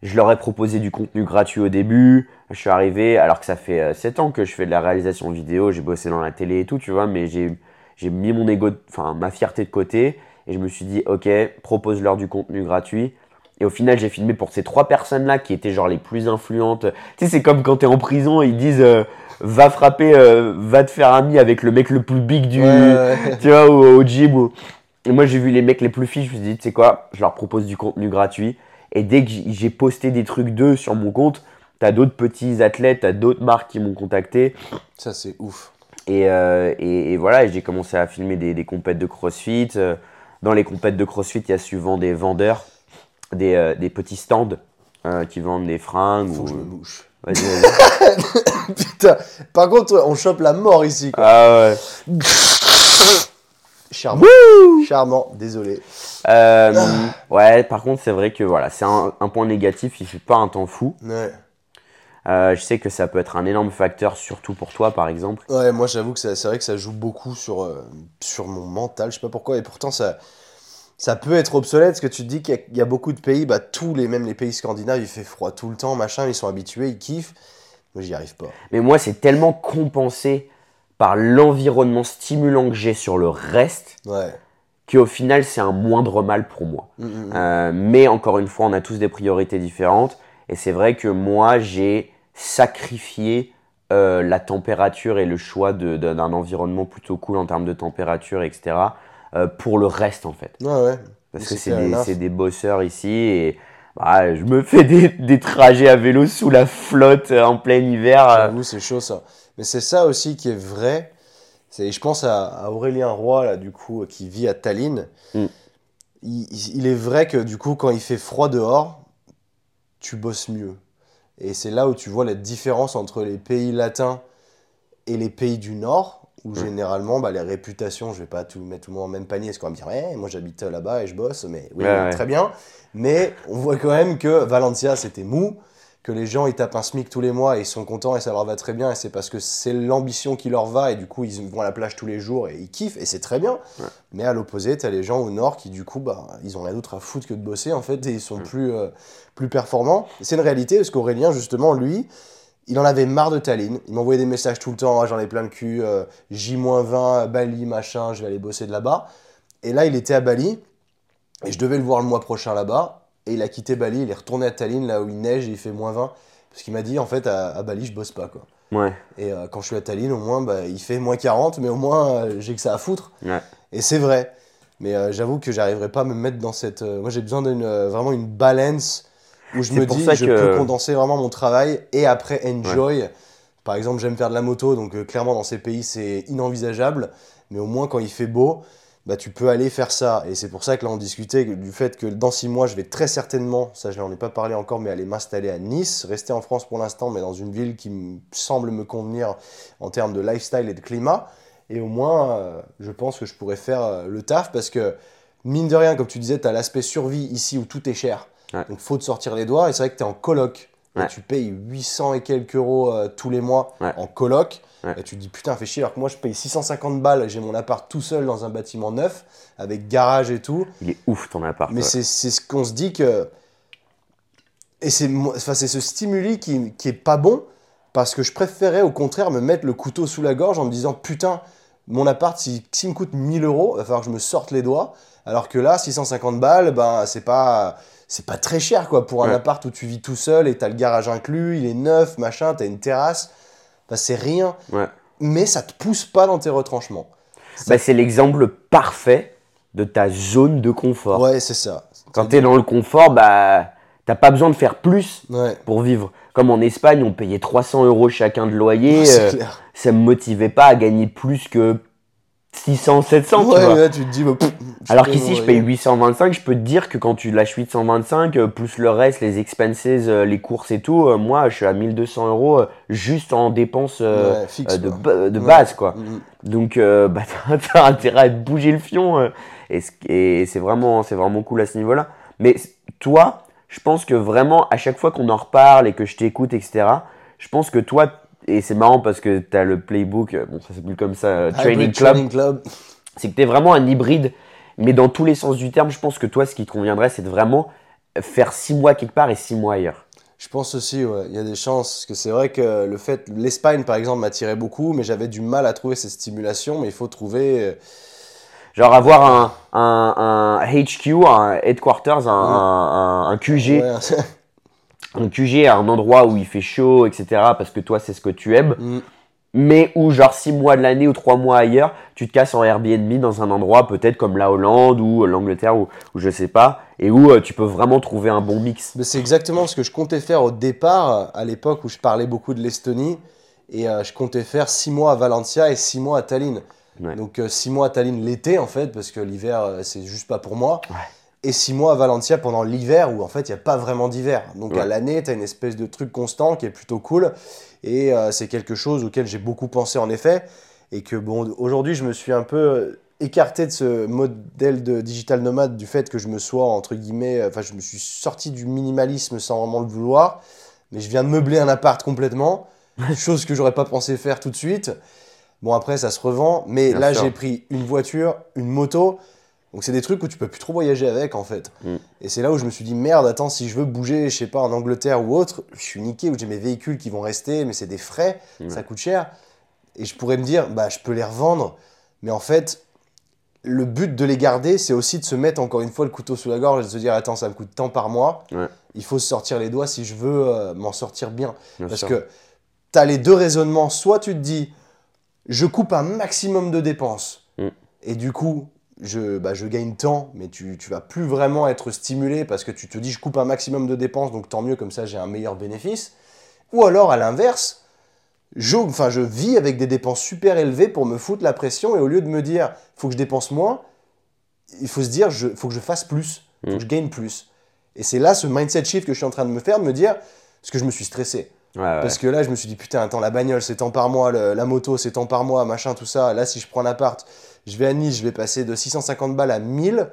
Je leur ai proposé du contenu gratuit au début. Je suis arrivé, alors que ça fait euh, 7 ans que je fais de la réalisation vidéo, j'ai bossé dans la télé et tout, tu vois, mais j'ai mis mon ego, enfin ma fierté de côté et je me suis dit, ok, propose-leur du contenu gratuit. Et au final, j'ai filmé pour ces trois personnes-là qui étaient genre les plus influentes. Tu sais, c'est comme quand t'es en prison, ils disent, euh, va frapper, euh, va te faire ami avec le mec le plus big du, Ouais, ouais, ouais. tu vois, au, au gym. ou- Et moi, j'ai vu les mecs les plus filles, je me suis dit, tu sais quoi, je leur propose du contenu gratuit. Et dès que j'ai posté des trucs d'eux sur mon compte, t'as d'autres petits athlètes, t'as d'autres marques qui m'ont contacté. Ça, c'est ouf. Et, euh, et, et voilà, et j'ai commencé à filmer des, des compètes de crossfit. Euh, Dans les compètes de crossfit, il y a souvent des vendeurs, des, euh, des petits stands qui vendent des fringues. Faut ou... que je me. Vas-y, vas-y. Putain, par contre, on chope la mort ici. Quoi. ah ouais. Charmant. Charmant, désolé. Euh, ouais, par contre, c'est vrai que voilà, c'est un, un point négatif, il fait pas un temps fou. Ouais. Euh, je sais que ça peut être un énorme facteur, surtout pour toi, par exemple. Ouais, moi j'avoue que c'est vrai que ça joue beaucoup sur, euh, sur mon mental, je sais pas pourquoi, et pourtant ça, ça peut être obsolète, parce que tu te dis qu'il y a- il y, a beaucoup de pays, bah tous les, même les pays scandinaves, il fait froid tout le temps, machin, ils sont habitués, ils kiffent. Moi j'y arrive pas. Mais moi, c'est tellement compensé par l'environnement stimulant que j'ai sur le reste Ouais. qu'au final, c'est un moindre mal pour moi. Mm, mm, mm. Euh, mais encore une fois, on a tous des priorités différentes. Et c'est vrai que moi, j'ai sacrifié euh, la température et le choix d'un environnement plutôt cool en termes de température, etc. euh, pour le reste, en fait. Ouais, ouais. Parce que c'est des, bosseurs ici et bah, je me fais des, des trajets à vélo sous la flotte euh, en plein hiver. euh. J'avoue, c'est chaud ça. Mais c'est ça aussi qui est vrai. C'est, je pense à, à Aurélien Roy, là, du coup, qui vit à Tallinn. Mm. Il- il est vrai que, du coup, quand il fait froid dehors, tu bosses mieux. Et c'est là où tu vois la différence entre les pays latins et les pays du Nord, où Mm. généralement, bah, les réputations, je vais pas tout mettre tout le monde en même panier, parce qu'on va me dire, ouais, moi j'habite là-bas et je bosse, mais oui, Ouais, ouais. très bien. Mais on voit quand même que Valencia, c'était mou, que les gens, ils tapent un SMIC tous les mois et ils sont contents et ça leur va très bien, et c'est parce que c'est l'ambition qui leur va, et du coup, ils vont à la plage tous les jours et ils kiffent, et c'est très bien. Ouais. Mais à l'opposé, t'as les gens au Nord qui, du coup, bah, ils ont rien d'autre à foutre que de bosser, en fait, et ils sont plus, euh, plus performants. C'est une réalité, parce qu'Aurélien, justement, lui, il en avait marre de Tallinn. Il m'envoyait des messages tout le temps, Ah, j'en ai plein le cul, euh, J-20, Bali, machin, je vais aller bosser de là-bas. Et là, il était à Bali, et je devais le voir le mois prochain là-bas. Et il a quitté Bali, il est retourné à Tallinn, là où il neige et il fait moins 20. Parce qu'il m'a dit, en fait, à, à Bali, je bosse pas, quoi. Ouais, Et euh, quand je suis à Tallinn, au moins, bah, il fait moins 40, mais au moins, euh, j'ai que ça à foutre. ouais. Et c'est vrai. Mais euh, j'avoue que j'arriverai pas à me mettre dans cette. moi, j'ai besoin d'une vraiment une balance où je me pour dis, ça je que- peux condenser vraiment mon travail et après enjoy. Par exemple, j'aime faire de la moto, donc euh, clairement dans ces pays c'est inenvisageable. Mais au moins quand il fait beau, bah tu peux aller faire ça. Et c'est pour ça que là on discutait du fait que dans six mois je vais très certainement, ça je n'en ai pas parlé encore, mais aller m'installer à Nice, rester en France pour l'instant, mais dans une ville qui me semble me convenir en termes de lifestyle et de climat. Et au moins, euh, je pense que je pourrais faire euh, le taf parce que, mine de rien, comme tu disais, tu as l'aspect survie ici où tout est cher. Ouais. Donc, faut te sortir les doigts. Et c'est vrai que tu es en coloc. Et tu payes 800 et quelques euros euh, tous les mois Ouais. en coloc. Et tu te dis, putain, fais chier. Alors que moi, je paye 650 balles. J'ai mon appart tout seul dans un bâtiment neuf, avec garage et tout. Il est ouf ton appart. Mais c'est ce qu'on se dit que. Et c'est enfin, c'est ce stimuli qui, qui est pas bon, parce que je préférais au contraire me mettre le couteau sous la gorge en me disant putain, mon appart, s'il s'il me coûte 1000 euros, il va falloir que je me sorte les doigts. Alors que là, 650 balles, ben, c'est pas. C'est pas très cher quoi pour un Ouais. appart où tu vis tout seul et t'as le garage inclus, il est neuf, machin, t'as une terrasse. Enfin, c'est rien, Ouais. mais ça te pousse pas dans tes retranchements. Bah, c'est l'exemple parfait de ta zone de confort. Ouais, c'est ça. Quand tu es dans le confort, bah, t'as pas besoin de faire plus Ouais, pour vivre. Comme en Espagne, on payait 300 euros chacun de loyer. c'est euh, clair. ça me motivait pas à gagner plus que 600, 700, tu Ouais, vois. là, tu te dis, bah, pff, Alors qu'ici, je paye loyer. 825. Je peux te dire que quand tu lâches 825, euh, plus le reste, les expenses, euh, les courses et tout, euh, moi, je suis à 1200 euros juste en dépenses Ouais, fixe, de, quoi. Ouais. base, quoi. Mhm. Donc, euh, bah, t'as intérêt à te bouger le fion. et ce- et c'est vraiment, c'est vraiment cool à ce niveau-là. Mais toi, je pense que vraiment, à chaque fois qu'on en reparle et que je t'écoute, etc., je pense que toi, et c'est marrant parce que tu as le playbook, euh, bon, ça s'appelle comme ça, euh, Training Club, Training Club. c'est que tu es vraiment un hybride. Mais dans tous les sens du terme, je pense que toi, ce qui te conviendrait, c'est de vraiment faire six mois quelque part et six mois ailleurs. Je pense aussi, ouais, il y a des chances. Parce que c'est vrai que le fait, l'Espagne par exemple m'attirait beaucoup, mais j'avais du mal à trouver cette stimulation. Mais il faut trouver. euh, Genre avoir un, un, un HQ, un headquarters, un, un, un QG, ouais, un QG à un endroit où il fait chaud, etc. Parce que toi, c'est ce que tu aimes. Mm. Mais où, genre, 6 mois de l'année ou 3 mois ailleurs, tu te casses en Airbnb dans un endroit peut-être comme la Hollande ou l'Angleterre ou, ou je sais pas, et où euh, tu peux vraiment trouver un bon mix. C'est exactement ce que je comptais faire au départ, à l'époque où je parlais beaucoup de l'Estonie. Et euh, je comptais faire 6 mois à Valencia et 6 mois à Tallinn. Ouais. Donc 6 mois à Tallinn l'été en fait, parce que l'hiver euh, c'est juste pas pour moi. Ouais. Et 6 mois à Valencia pendant l'hiver où en fait il n'y a pas vraiment d'hiver. Donc à l'année tu as une espèce de truc constant qui est plutôt cool. Et euh, c'est quelque chose auquel j'ai beaucoup pensé en effet. Et que bon, aujourd'hui je me suis un peu euh, écarté de ce modèle de digital nomade du fait que je me sois entre guillemets, euh, enfin je me suis sorti du minimalisme sans vraiment le vouloir. Mais je viens de meubler un appart complètement, chose que j'aurais pas pensé faire tout de suite. Bon après ça se revend, mais Bien là j'ai pris une voiture, une moto. Donc c'est des trucs où tu peux plus trop voyager avec en fait. Mm. Et c'est là où je me suis dit merde, attends, si je veux bouger, je sais pas, en Angleterre ou autre, je suis niqué où j'ai mes véhicules qui vont rester, mais c'est des frais, Mm. ça coûte cher. Et je pourrais me dire, bah je peux les revendre, mais en fait, le but de les garder, c'est aussi de se mettre encore une fois le couteau sous la gorge et de se dire, attends, ça me coûte tant par mois, Ouais. il faut se sortir les doigts si je veux euh, m'en sortir bien. Bien Parce sûr. que tu as les deux raisonnements. Soit tu te dis, je coupe un maximum de dépenses, Mm. et du coup, je, bah, je gagne temps, mais tu, tu vas plus vraiment être stimulé parce que tu te dis, je coupe un maximum de dépenses, donc tant mieux, comme ça j'ai un meilleur bénéfice. Ou alors, à l'inverse, je, enfin, je vis avec des dépenses super élevées pour me foutre la pression, et au lieu de me dire, faut que je dépense moins, il faut se dire, il faut que je fasse plus, faut Mm. que je gagne plus. Et c'est là ce mindset shift que je suis en train de me faire, de me dire, parce que je me suis stressé. Ouais, ouais. Parce que là, je me suis dit, putain, attends, la bagnole, c'est tant par mois, le- la moto, c'est tant par mois, machin, tout ça. Là, si je prends un appart, je vais à Nice, je vais passer de 650 balles à 1000.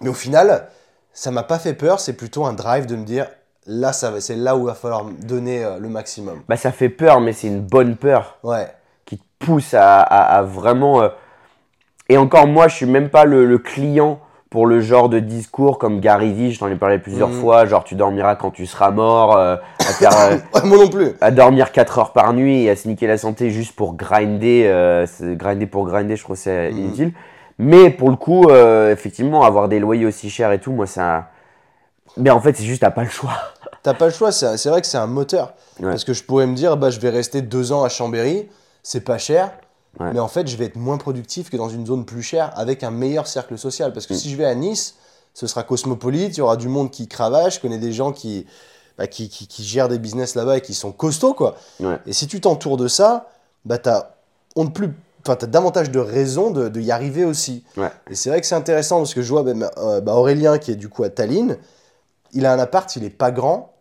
Mais au final, ça m'a pas fait peur, c'est plutôt un drive de me dire, là, c'est là où il va falloir donner euh, le maximum. Bah, ça fait peur, mais c'est une bonne peur. Ouais, qui te pousse à, à- à vraiment. euh, Et encore, moi, je suis même pas le, le client pour le genre de discours comme Gary Vee, je t'en ai parlé plusieurs Mhm. fois, genre tu dormiras quand tu seras mort, euh, à, faire, euh, moi non plus. à dormir 4 heures par nuit et à se niquer la santé juste pour grinder, euh, grinder pour grinder, je trouve que c'est Mhm. inutile. Mais pour le coup, effectivement, avoir des loyers aussi chers et tout, moi ça. Mais en fait, c'est juste, t'as pas le choix. T'as pas le choix, c'est c'est vrai que c'est un moteur. Ouais. Parce que je pourrais me dire, bah, je vais rester deux ans à Chambéry, c'est pas cher. Ouais. Mais en fait, je vais être moins productif que dans une zone plus chère avec un meilleur cercle social. Parce que Mm. si je vais à Nice, ce sera cosmopolite, il y aura du monde qui cravache, je connais des gens qui, bah, qui, qui- qui gèrent des business là-bas et qui sont costauds, quoi. Ouais. Et si tu t'entoures de ça, bah, plus. Enfin, t'as davantage de raisons de, de y arriver aussi. Ouais. Et c'est vrai que c'est intéressant parce que je vois bah, euh, bah, Aurélien qui est du coup à Tallinn, il a un appart, il est pas grand,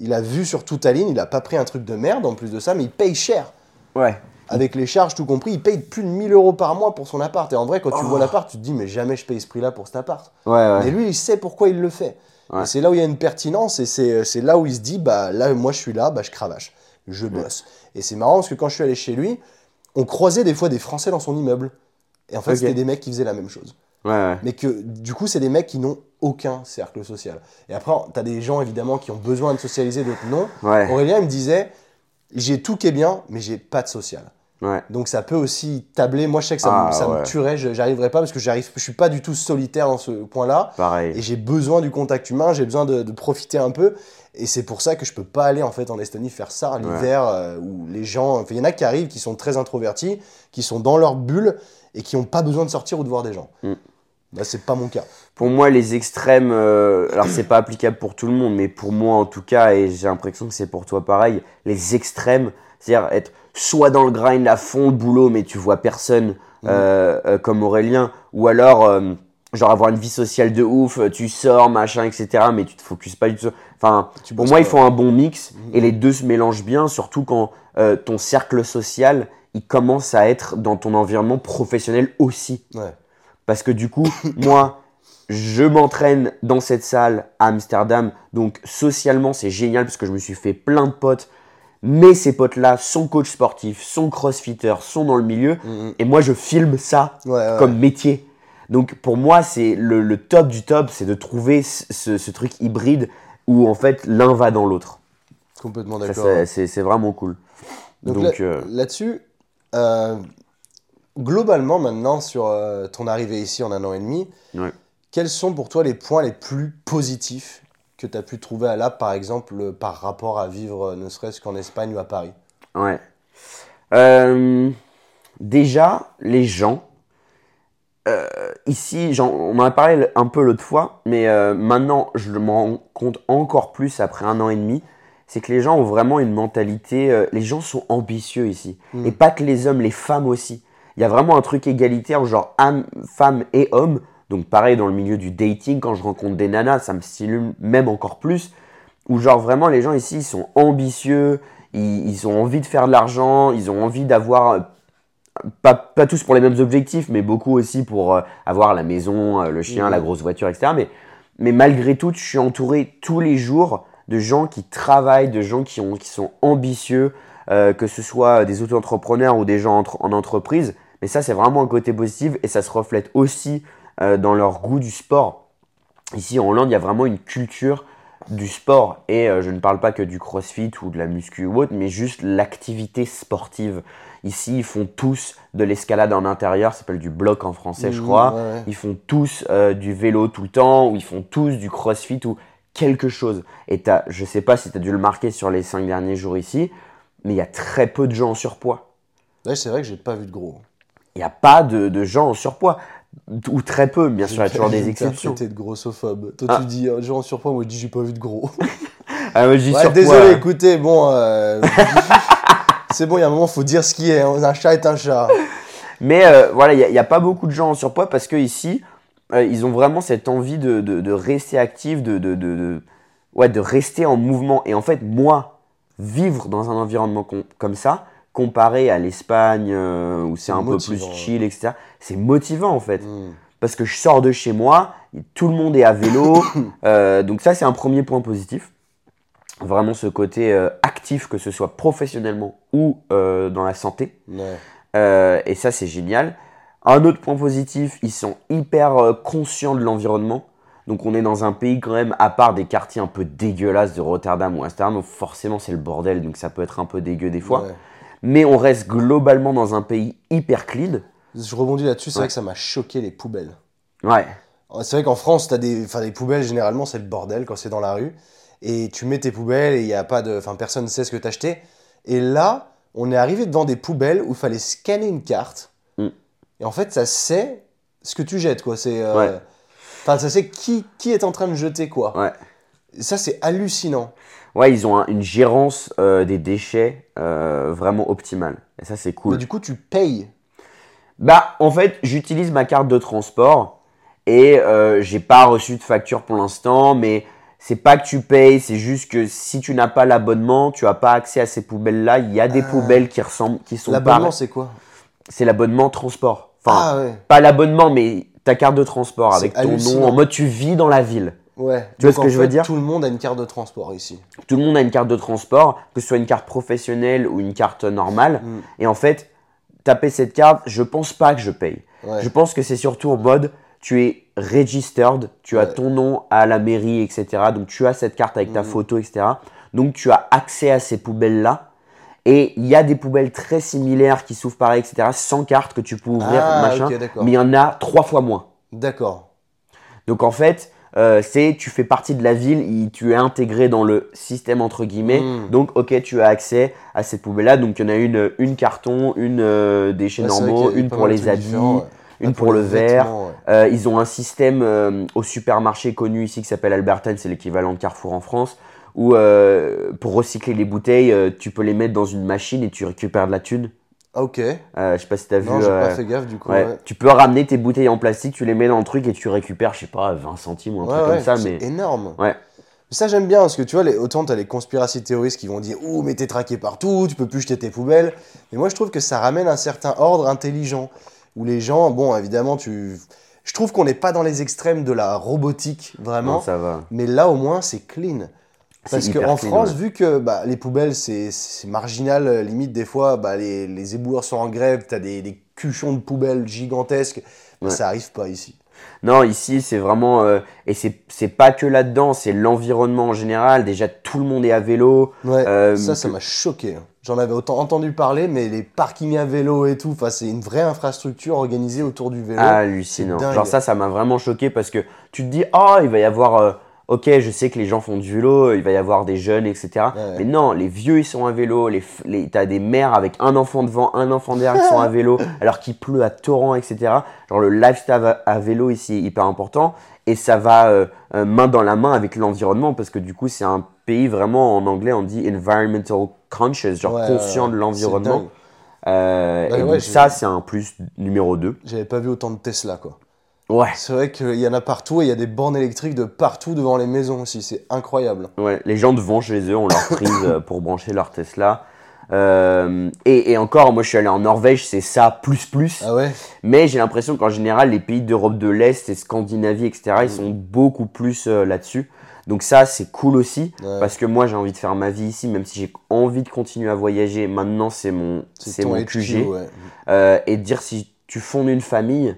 il a vu sur tout Tallinn, il a pas pris un truc de merde en plus de ça, mais il paye cher. Ouais. Avec les charges tout compris, il paye plus de 1000 euros par mois pour son appart. Et en vrai, quand tu Oh. vois l'appart, tu te dis, mais jamais je paye ce prix-là pour cet appart. Ouais, ouais. Mais lui, il sait pourquoi il le fait. Ouais. Et c'est là où il y a une pertinence et c'est c'est là où il se dit, bah là, moi je suis là, bah je cravache, je bosse. Et c'est marrant parce que quand je suis allé chez lui, on croisait des fois des Français dans son immeuble. Et en fait, Ok. c'était des mecs qui faisaient la même chose. Mais que du coup, c'est des mecs qui n'ont aucun cercle social. Et après, tu as des gens évidemment qui ont besoin de socialiser, d'autres non. Aurélien, il me disait, j'ai tout qui est bien, mais j'ai pas de social. Ouais. Donc ça peut aussi tabler. Moi, je sais que ça, me- Ah, ça me ouais. tuerait, je- j'arriverais pas parce que j'arrive, je suis pas du tout solitaire dans ce point-là. Pareil. Et j'ai besoin du contact humain, j'ai besoin de, de profiter un peu. Et c'est pour ça que je peux pas aller en fait en Estonie faire ça l'hiver euh, où les gens. Il y en a qui arrivent qui sont très introvertis, qui sont dans leur bulle et qui n'ont pas besoin de sortir ou de voir des gens. Mm. Bah, c'est pas mon cas. Pour moi, les extrêmes, euh, alors c'est pas applicable pour tout le monde, mais pour moi en tout cas, et j'ai l'impression que c'est pour toi pareil, les extrêmes, c'est-à-dire être soit dans le grind à fond, le boulot, mais tu vois personne, euh, euh, comme Aurélien, ou alors euh, genre avoir une vie sociale de ouf, tu sors, machin, etc., mais tu te focuses pas du tout. Enfin, Tu pour moi, il faut un bon mix, Mhm. et les deux se mélangent bien, surtout quand euh, ton cercle social, il commence à être dans ton environnement professionnel aussi. Ouais. Parce que du coup, moi, je m'entraîne dans cette salle à Amsterdam. Donc socialement, c'est génial parce que je me suis fait plein de potes. Mais ces potes-là sont coachs sportifs, sont crossfitters, sont dans le milieu. Mhm. Et moi, je filme ça Ouais, ouais. comme métier. Donc pour moi, c'est le, le top du top, c'est de trouver ce, truc hybride où en fait l'un va dans l'autre. Complètement d'accord. c'est- vraiment cool. Donc, euh, là-dessus, euh, globalement maintenant sur euh, ton arrivée ici en un an et demi, quels sont pour toi les points les plus positifs que tu as pu trouver à Lab, par exemple, euh, par rapport à vivre euh, ne serait-ce qu'en Espagne ou à Paris Ouais. Euh, déjà, les gens. euh, ici, j'en- on en a parlé un peu l'autre fois, mais euh, maintenant, je me rends compte encore plus après un an et demi. C'est que les gens ont vraiment une mentalité. les gens sont ambitieux ici. Mm. Et pas que les hommes, les femmes aussi. Il y a vraiment un truc égalitaire, genre âme, femmes et hommes. Donc, pareil, dans le milieu du dating, quand je rencontre des nanas, ça me stimule même encore plus. Où, genre, vraiment, les gens ici, ils sont ambitieux, ils, ils ont envie de faire de l'argent, ils ont envie d'avoir, euh, pas, pas tous pour les mêmes objectifs, mais beaucoup aussi pour euh, avoir la maison, euh, le chien, Mhm. la grosse voiture, etc. Mais, mais malgré tout, je suis entouré tous les jours de gens qui travaillent, de gens qui, ont, qui sont ambitieux, euh, que ce soit des auto-entrepreneurs ou des gens entre- en entreprise. Mais ça, c'est vraiment un côté positif et ça se reflète aussi euh, dans leur goût du sport. Ici en Hollande, il y a vraiment une culture du sport et euh, je ne parle pas que du crossfit ou de la muscu ou autre, mais juste l'activité sportive. Ici, ils font tous de l'escalade en intérieur, ça s'appelle du bloc en français, je Mhm, crois. ouais. Ils font tous euh, du vélo tout le temps, ou ils font tous du crossfit ou quelque chose. Et t'as, je sais pas si tu as dû le marquer sur les cinq derniers jours ici, mais il y a très peu de gens en surpoids. Ouais, c'est vrai que j'ai pas vu de gros. Il n'y a pas de, de gens en surpoids. Ou très peu, bien sûr, il y a toujours des exceptions. interprété de grossophobe. Toi, Ah. tu dis euh, gens en surpoids, moi, je dis j'ai pas vu de gros. Ah, moi, je dis Ouais, surpoids, désolé, euh, écoutez, bon. euh, c'est bon, il y a un moment, faut dire ce qui est. hein. Un chat est un chat. Mais euh, voilà, il n'y a, pas beaucoup de gens en surpoids parce que ici, euh, ils ont vraiment cette envie de, de- de rester actifs, de, de, de- de- ouais, de rester en mouvement. Et en fait, moi, vivre dans un environnement com- comme ça, comparé à l'Espagne euh, où c'est un peu plus chill, etc., c'est motivant en fait. Hmm. Parce que je sors de chez moi, tout le monde est à vélo. euh, donc ça, c'est un premier point positif. Vraiment ce côté euh, actif, que ce soit professionnellement ou dans la santé. Ouais. Et ça, c'est génial. Un autre point positif, ils sont hyper conscients de l'environnement. Donc on est dans un pays quand même, à part des quartiers un peu dégueulasses de Rotterdam ou Amsterdam, donc forcément c'est le bordel, donc ça peut être un peu dégueu des fois. Ouais. Mais on reste globalement dans un pays hyper clean. Je rebondis là-dessus, c'est Ouais. vrai que ça m'a choqué les poubelles. Ouais, C'est vrai qu'en France, t'as des, enfin, les poubelles, généralement, c'est le bordel quand c'est dans la rue. Et tu mets tes poubelles et il y a pas de, enfin, personne ne sait ce que t'as acheté. Et là, on est arrivé devant des poubelles où il fallait scanner une carte. Mm. Et en fait, ça sait ce que tu jettes, quoi. C'est, euh, Ouais. enfin, ça sait qui, qui est en train de jeter quoi. ouais. Et Ça, c'est hallucinant. Ouais, ils ont un- une gérance euh, des déchets euh, vraiment optimale. Et ça, c'est cool. Mais du coup, tu payes. Bah, en fait, j'utilise ma carte de transport et euh, j'ai pas reçu de facture pour l'instant, mais c'est pas que tu payes, c'est juste que si tu n'as pas l'abonnement, tu as pas accès à ces poubelles-là. Il y a des Ah. poubelles qui ressemblent, qui sont L'abonnement, pas. c'est quoi? C'est l'abonnement transport. Enfin, Ah ouais. pas l'abonnement, mais ta carte de transport C'est avec ton hallucinant. nom, en mode tu vis dans la ville. Ouais. Tu vois ce que je veux fait, dire Tout le monde a une carte de transport ici. Tout le monde a une carte de transport, que ce soit une carte professionnelle ou une carte normale. Mm. Et en fait, taper cette carte, je pense pas que je paye. Ouais. Je pense que c'est surtout en mode tu es registered, tu as Ouais. ton nom à la mairie, etc. Donc tu as cette carte avec ta Mhm. photo, etc. Donc tu as accès à ces poubelles-là. Et il y a des poubelles très similaires qui s'ouvrent pareil, etc. Sans carte que tu peux ouvrir, Ah, machin. mais il y en a trois fois moins. D'accord. Donc en fait, euh, c'est tu fais partie de la ville, il- tu es intégré dans le système entre guillemets. Mm. Donc ok, tu as accès à cette poubelle-là. Donc il y en a une, une carton, une euh, déchets Ouais, normaux, une pour les habits, ouais. une Ouais, pour, le verre. Euh, ils ont un système euh, au supermarché connu ici qui s'appelle Alberten, c'est l'équivalent de Carrefour en France, où euh, pour recycler les bouteilles, euh, tu peux les mettre dans une machine et tu récupères de la thune. Ah, ok. Euh, je sais pas si t'as vu. Non, j'ai euh, pas fait gaffe du coup. ouais. ouais. Tu peux ramener tes bouteilles en plastique, tu les mets dans le truc et tu récupères, je sais pas, 20 centimes ou un truc comme ça. c'est Mais énorme. Ouais. Ça, j'aime bien parce que tu vois, les, autant t'as les conspiracy théoristes qui vont dire Ouh, mais t'es traqué partout, tu peux plus jeter tes poubelles. Mais moi, je trouve que ça ramène un certain ordre intelligent où les gens, bon, évidemment, tu. Je trouve qu'on n'est pas dans les extrêmes de la robotique, vraiment. non, ça va. Mais là, au moins, c'est clean. Parce qu'en France, ouais. vu que bah, les poubelles, c'est marginal, euh, limite, des fois, bah, les, les éboueurs sont en grève, t'as des, des cuchons de poubelles gigantesques, bah, Ouais. ça arrive pas ici. Non, ici, c'est vraiment. euh, et c'est pas que là-dedans, c'est l'environnement en général. Déjà, tout le monde est à vélo. Ouais, Euh, ça, ça m'a choqué. hein. J'en avais autant entendu parler, mais les parkings à vélo et tout, c'est une vraie infrastructure organisée autour du vélo. Hallucinant. c'est dingue. Genre, ça, ça m'a vraiment choqué parce que tu te dis, oh, il va y avoir. euh, ok, je sais que les gens font du vélo, il va y avoir des jeunes, etc. Ouais. Mais non, les vieux, ils sont à vélo. Les, les, T'as des mères avec un enfant devant, un enfant derrière qui sont à vélo, alors qu'il pleut à torrent, etc. Genre, le lifestyle à, vélo ici est hyper important. Et ça va euh, euh, main dans la main avec l'environnement parce que du coup, c'est un pays vraiment, en anglais, on dit environmental conscious, genre Ouais, conscient de l'environnement. Euh, et ouais, donc, ça, c'est un plus numéro 2. J'avais pas vu autant de Tesla, quoi. Ouais. C'est vrai qu'il y en a partout et il y a des bornes électriques de partout devant les maisons aussi. C'est incroyable. Ouais, les gens devant chez eux ont leur prise euh, pour brancher leur Tesla. Euh, et, et encore, moi je suis allé en Norvège, c'est ça plus plus. Ah ouais? Mais j'ai l'impression qu'en général, les pays d'Europe de l'Est et Scandinavie, etc., ils sont beaucoup plus euh, là-dessus. Donc ça, c'est cool aussi. Ouais. Parce que moi, j'ai envie de faire ma vie ici, même si j'ai envie de continuer à voyager. Maintenant, c'est mon, c'est mon QG. ouais. Euh, et de dire si tu fondes une famille,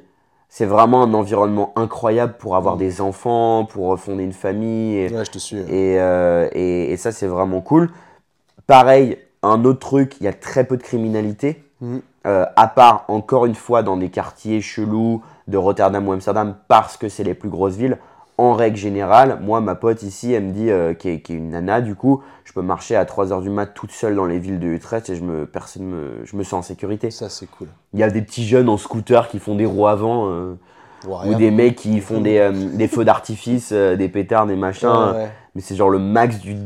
c'est vraiment un environnement incroyable pour avoir Mm. des enfants, pour fonder une famille. Et, Ouais, je te suis. et, euh, et, et ça, c'est vraiment cool. Pareil, un autre truc, il y a très peu de criminalité. Mhm. Euh, à part, encore une fois, dans des quartiers chelous de Rotterdam ou Amsterdam, parce que c'est les plus grosses villes. En règle générale, moi, ma pote ici, elle me dit, euh, qui, est, une nana, du coup, je peux marcher à 3h du mat toute seule dans les villes de Utrecht et je me, personne me, je me sens en sécurité. Ça, c'est cool. Il y a des petits jeunes en scooter qui font des roues avant, euh, ou des mecs qui font des, euh, des feux d'artifice, euh, des pétards, des machins. Ouais, ouais. Mais c'est genre le max du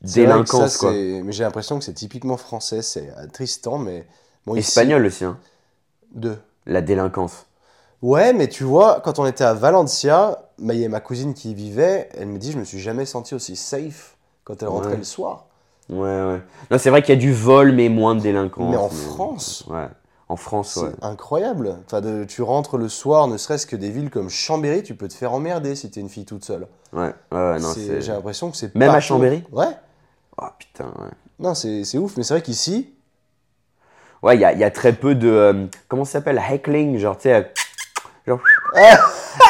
délinquance, ça, quoi. Mais j'ai l'impression que c'est typiquement français. C'est tristant, mais. Bon, ici- Espagnol aussi, hein, Deux. la délinquance. Ouais, mais tu vois, quand on était à Valencia, il y a ma cousine qui y vivait, elle me dit, je me suis jamais senti aussi safe quand elle rentrait Ouais. le soir. Ouais, ouais. Non, c'est vrai qu'il y a du vol, mais moins de délinquance. Mais en France Ouais, en France, ouais. C'est incroyable. Enfin, de, tu rentres le soir, ne serait-ce que des villes comme Chambéry, tu peux te faire emmerder si t'es une fille toute seule. Ouais, ouais, ouais, non, C'est-. J'ai l'impression que c'est Même à. Chambéry Ouais. Oh putain, ouais. Non, c'est c'est ouf, mais c'est vrai qu'ici, Ouais, il y a, y a très peu de. euh, comment ça s'appelle? Heckling, genre, tu sais. euh, Genre.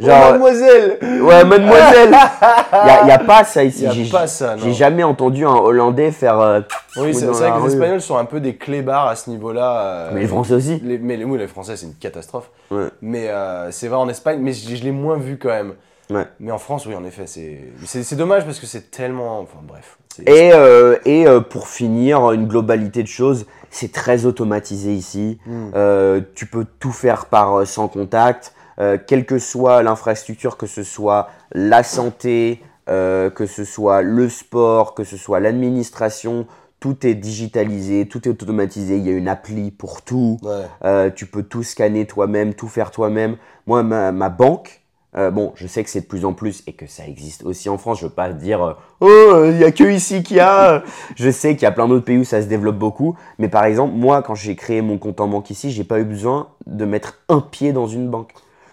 genre. Oh, mademoiselle Ouais, mademoiselle Il n'y a, y a pas ça ici. Il a J'ai- pas ça, non. J'ai jamais entendu un Hollandais faire. euh, Oui, c'est vrai que les. Espagnols sont un peu des clébards à ce niveau-là. euh, Mais les Français aussi. les- mais les, oui, les Français, c'est une catastrophe. Ouais. Mais euh, c'est vrai en Espagne, mais je, je l'ai moins vu quand même. Ouais. Mais en France, oui, en effet, c'est dommage parce que c'est tellement. Enfin, bref. Et, euh, et euh, pour finir, une globalité de choses, c'est très automatisé ici. Hmm. Euh, tu peux tout faire par sans contact, euh, quelle que soit l'infrastructure, que ce soit la santé, euh, que ce soit le sport, que ce soit l'administration, tout est digitalisé, tout est automatisé. Il y a une appli pour tout. Ouais. Euh, tu peux tout scanner toi-même, tout faire toi-même. Moi, ma, ma banque, euh, bon, je sais que c'est de plus en plus et que ça existe aussi en France. Je veux pas dire, euh, oh, il y a que ici qu'il y a. je sais qu'il y a plein d'autres pays où ça se développe beaucoup. Mais par exemple, moi, quand j'ai créé mon compte en banque ici, j'ai pas eu besoin de mettre un pied dans une banque.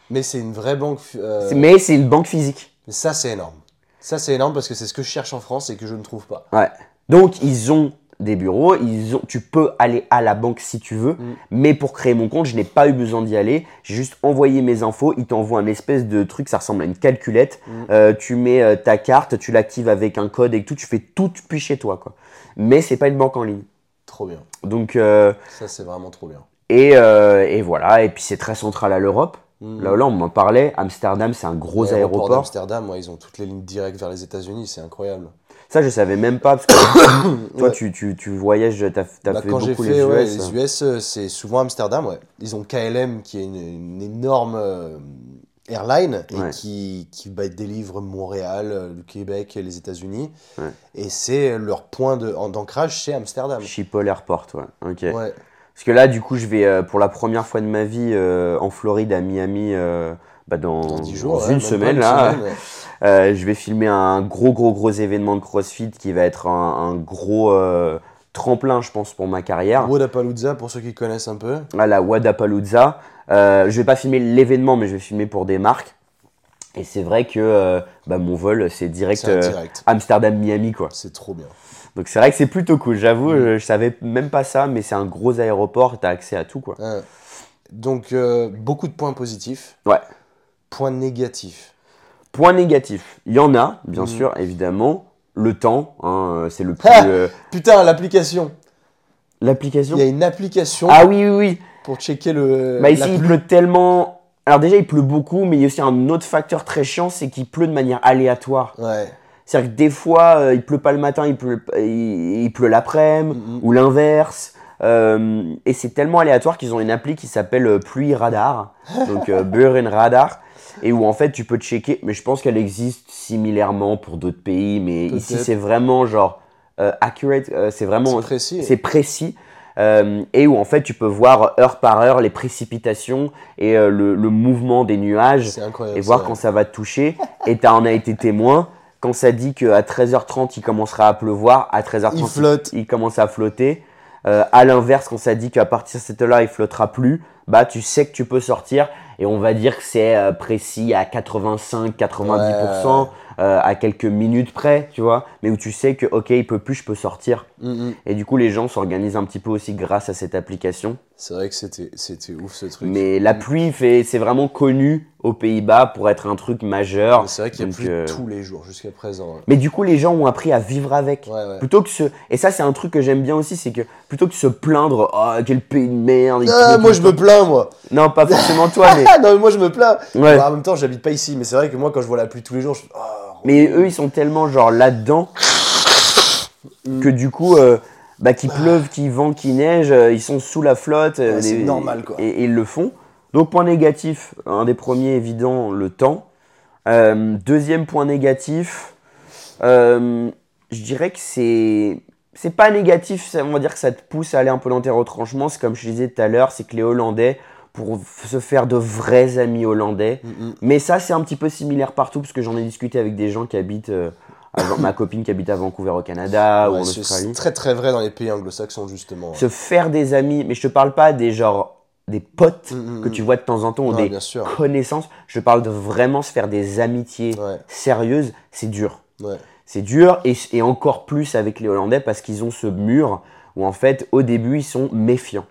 Mais c'est une vraie banque. euh, Mais c'est une banque physique. Ça, c'est énorme. Ça, c'est énorme parce que c'est ce que je cherche en France et que je ne trouve pas. Ouais. Donc, ils ont des bureaux, ils ont, tu peux aller à la banque si tu veux, Mm. mais pour créer mon compte, je n'ai pas eu besoin d'y aller. J'ai juste envoyé mes infos, ils t'envoient un espèce de truc, ça ressemble à une calculette. Mm. Euh, tu mets euh, ta carte, tu l'actives avec un code et tout, tu fais tout depuis chez toi, quoi. Mais c'est pas une banque en ligne. Trop bien. Donc, euh, Ça, c'est vraiment trop bien. et, euh, et voilà, et puis c'est très central à l'Europe. Mm. Là, là, on m'en parlait. Amsterdam, c'est un gros aéroport. d'Amsterdam, ouais, ils ont toutes les lignes directes vers les États-Unis, c'est incroyable. Ça, je savais même pas, parce que toi, Ouais. tu, tu, tu voyages, t'as as Bah, fait quand j'ai beaucoup fait les US. ouais, les US, euh, c'est souvent Amsterdam, ouais. Ils ont KLM qui est une, une énorme euh, airline et Ouais. qui, qui bah, délivre Montréal, euh, le Québec et les États-Unis. Ouais. Et c'est leur point d'ancrage, c'est Amsterdam. Schiphol Airport, ouais. Ok. Ouais. Parce que là, du coup, je vais euh, pour la première fois de ma vie euh, en Floride, à Miami, euh, bah, dans, Dans 10 jours, dans ouais, une semaine. là, semaine, ouais. Je vais filmer un gros, gros, gros événement de CrossFit qui va être un, un gros tremplin, je pense, pour ma carrière. Wodapalooza, pour ceux qui connaissent un peu. À la Wadapalooza. Je vais pas filmer l'événement, mais je vais filmer pour des marques. Et c'est vrai que bah, mon vol, c'est direct, direct. Amsterdam-Miami, quoi. C'est trop bien. Donc c'est vrai que c'est plutôt cool. J'avoue, Mm. je, je savais même pas ça, mais c'est un gros aéroport, t'as accès à tout, quoi. Ouais. Donc, euh, beaucoup de points positifs. Ouais. Point négatif. Point négatif, il y en a, bien Mhm. sûr, évidemment. Le temps, hein, euh, c'est le plus. Ah euh, Putain, l'application. L'application Il y a une application Ah oui, oui, oui. pour checker le. Bah ici, il pleut tellement. Alors déjà, il pleut beaucoup, mais il y a aussi un autre facteur très chiant, c'est qu'il pleut de manière aléatoire. Ouais. C'est-à-dire que des fois, euh, il pleut pas le matin, il pleut, il, il pleut l'après-midi, Mhm. ou l'inverse. Euh, et c'est tellement aléatoire qu'ils ont une appli qui s'appelle euh, Pluie Radar, donc euh, Buren Radar, et où en fait tu peux checker, mais je pense qu'elle existe similairement pour d'autres pays, mais ici c'est vraiment genre euh, accurate, c'est vraiment précis. c'est précis. et où en fait tu peux voir heure par heure les précipitations et le, le mouvement des nuages et voir quand ça va te toucher. Et tu en as été témoin. Quand ça dit qu'à 13h30 il commencera à pleuvoir, à 13h30 Il flotte. il commence à flotter. Euh, à l'inverse, quand ça dit qu'à partir de cette heure-là il flottera plus, bah tu sais que tu peux sortir. Et on va dire que c'est euh, précis à 85-90%, euh, à quelques minutes près, tu vois. Mais où tu sais que ok, il peut plus, je peux sortir. Mhm. Et du coup, les gens s'organisent un petit peu aussi grâce à cette application. C'est vrai que c'était c'était ouf ce truc. Mais la pluie, fait, c'est vraiment connu aux Pays-Bas pour être un truc majeur. C'est vrai qu'il y a plus euh, tous les jours jusqu'à présent. hein. Mais du coup, les gens ont appris à vivre avec. Ouais, ouais. Plutôt que se... Et ça, c'est un truc que j'aime bien aussi, c'est que plutôt que se plaindre, oh, quel pays de merde. Ah, moi je me plains moi. Non, pas forcément toi, mais. Ah non mais moi je me plains. Ouais. Bah, en même temps j'habite pas ici mais c'est vrai que moi quand je vois la pluie tous les jours je Ah, Mais eux, ils sont tellement genre là-dedans que du coup, euh, bah, qu'il pleuve, qu'il vent, qu'il neige, euh, ils sont sous la flotte. euh, Ouais, c'est normal, quoi. Et, et ils le font. Donc, point négatif, un des premiers évident, le temps. Euh, deuxième point négatif, euh, je dirais que c'est. C'est pas négatif, ça- on va dire que ça te pousse à aller un peu dans tes retranchements. C'est comme je disais tout à l'heure, c'est que les Hollandais, pour se faire de vrais amis hollandais, Mhm. mais ça, c'est un petit peu similaire partout, parce que j'en ai discuté avec des gens qui habitent. euh, ma copine qui habite à Vancouver au Canada ou en Australie. c'est très très vrai dans les pays anglo-saxons justement. Se faire des amis, mais je te parle pas des genre des potes Mhm, que mhm. tu vois de temps en temps ou des connaissances. Je parle de vraiment se faire des amitiés Ouais, sérieuses. C'est dur. ouais. C'est dur et, et encore plus avec les Hollandais parce qu'ils ont ce mur où en fait au début ils sont méfiants.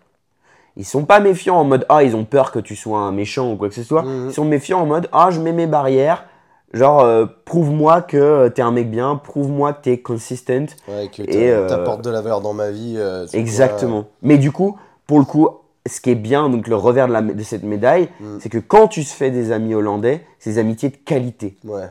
Ils sont pas méfiants en mode ah ils ont peur que tu sois un méchant ou quoi que ce soit. Ils sont méfiants en mode ah je mets mes barrières. Genre euh, prouve-moi que t'es un mec bien, prouve-moi que t'es consistent. Ouais, que Et, euh, t'apportes de la valeur dans ma vie. euh, Exactement. Mais du coup, pour le coup, ce qui est bien, donc le revers de, la- de cette médaille, Mm. c'est que quand tu se fais des amis hollandais, c'est des amitiés de qualité. Ouais.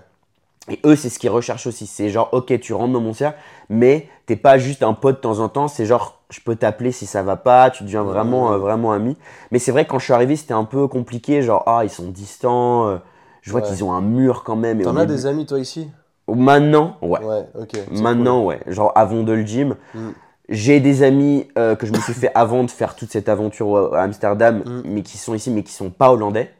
Et eux, c'est ce qu'ils recherchent aussi. C'est genre, ok, tu rentres dans mon cercle, mais t'es pas juste un pote de temps en temps. C'est genre, je peux t'appeler si ça va pas. Tu deviens vraiment, euh, vraiment ami. Mais c'est vrai, quand je suis arrivé, c'était un peu compliqué. Genre, ah, ils sont distants. euh, je vois Ouais. qu'ils ont un mur quand même. T'en as des amis toi ici? Maintenant, ouais. Maintenant, ouais. Genre avant de le gym. Mm. J'ai des amis euh, que je me suis fait avant de faire toute cette aventure à Amsterdam, Mm. mais qui sont ici, mais qui sont pas hollandais.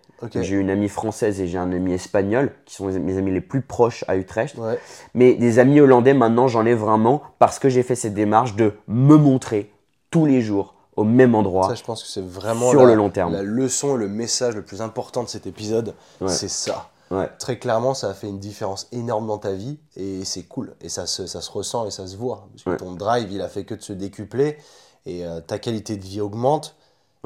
J'ai une amie française et j'ai un ami espagnol, qui sont mes- mes amis les plus proches à Utrecht. Ouais. Mais des amis hollandais, maintenant, j'en ai vraiment parce que j'ai fait cette démarche de me montrer tous les jours au même endroit. Ça, je pense que c'est vraiment Sur la, le long terme. la leçon, le message le plus important de cet épisode. Ouais. C'est ça. Ouais. Très clairement, ça a fait une différence énorme dans ta vie et c'est cool. Et ça se, ça se ressent et ça se voit. Parce que Ouais. ton drive, il a fait que de se décupler et euh, ta qualité de vie augmente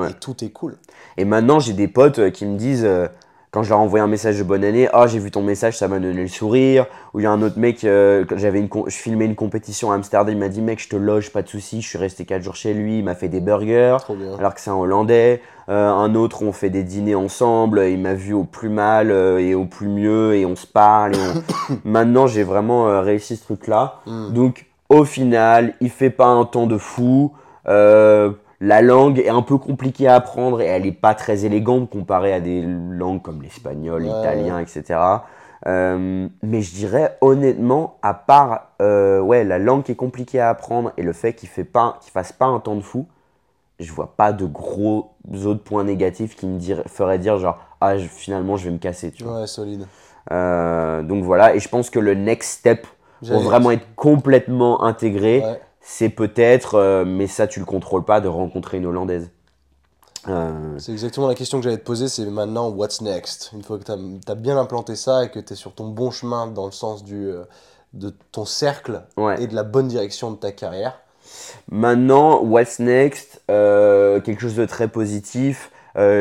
et tout est cool. Et maintenant, j'ai des potes euh, qui me disent, euh, quand je leur envoie un message de bonne année, ah, j'ai vu ton message, ça m'a donné le sourire. Ou il y a un autre mec, euh, quand j'avais une, je filmais une compétition à Amsterdam, il m'a dit, mec, je te loge, pas de souci. Je suis resté 4 jours chez lui, il m'a fait des burgers. Alors que c'est un Hollandais. Euh, un autre, on fait des dîners ensemble. Il m'a vu au plus mal euh, et au plus mieux et on se parle. On- Maintenant, j'ai vraiment réussi ce truc-là. Mm. Donc, au final, il fait pas un temps de fou. Euh, la langue est un peu compliquée à apprendre et elle est pas très élégante comparée à des langues comme l'espagnol, Ouais, l'italien, etc. Euh, mais je dirais honnêtement, à part euh, ouais, la langue qui est compliquée à apprendre et le fait qu'il qu'il fasse pas un temps de fou, je vois pas de gros autres points négatifs qui me feraient dire genre ah je- finalement je vais me casser tu vois. Ouais, solide. Euh, donc voilà et je pense que le next step pour vraiment être complètement intégré Ouais. C'est peut-être euh, mais ça tu le contrôles pas de rencontrer une hollandaise. Euh, C'est exactement la question que j'allais te poser, c'est maintenant what's next? Une fois que tu as, bien implanté ça et que tu es sur ton bon chemin dans le sens du, euh, de ton cercle ouais. et de la bonne direction de ta carrière. Maintenant, what's next? Euh, Quelque chose de très positif.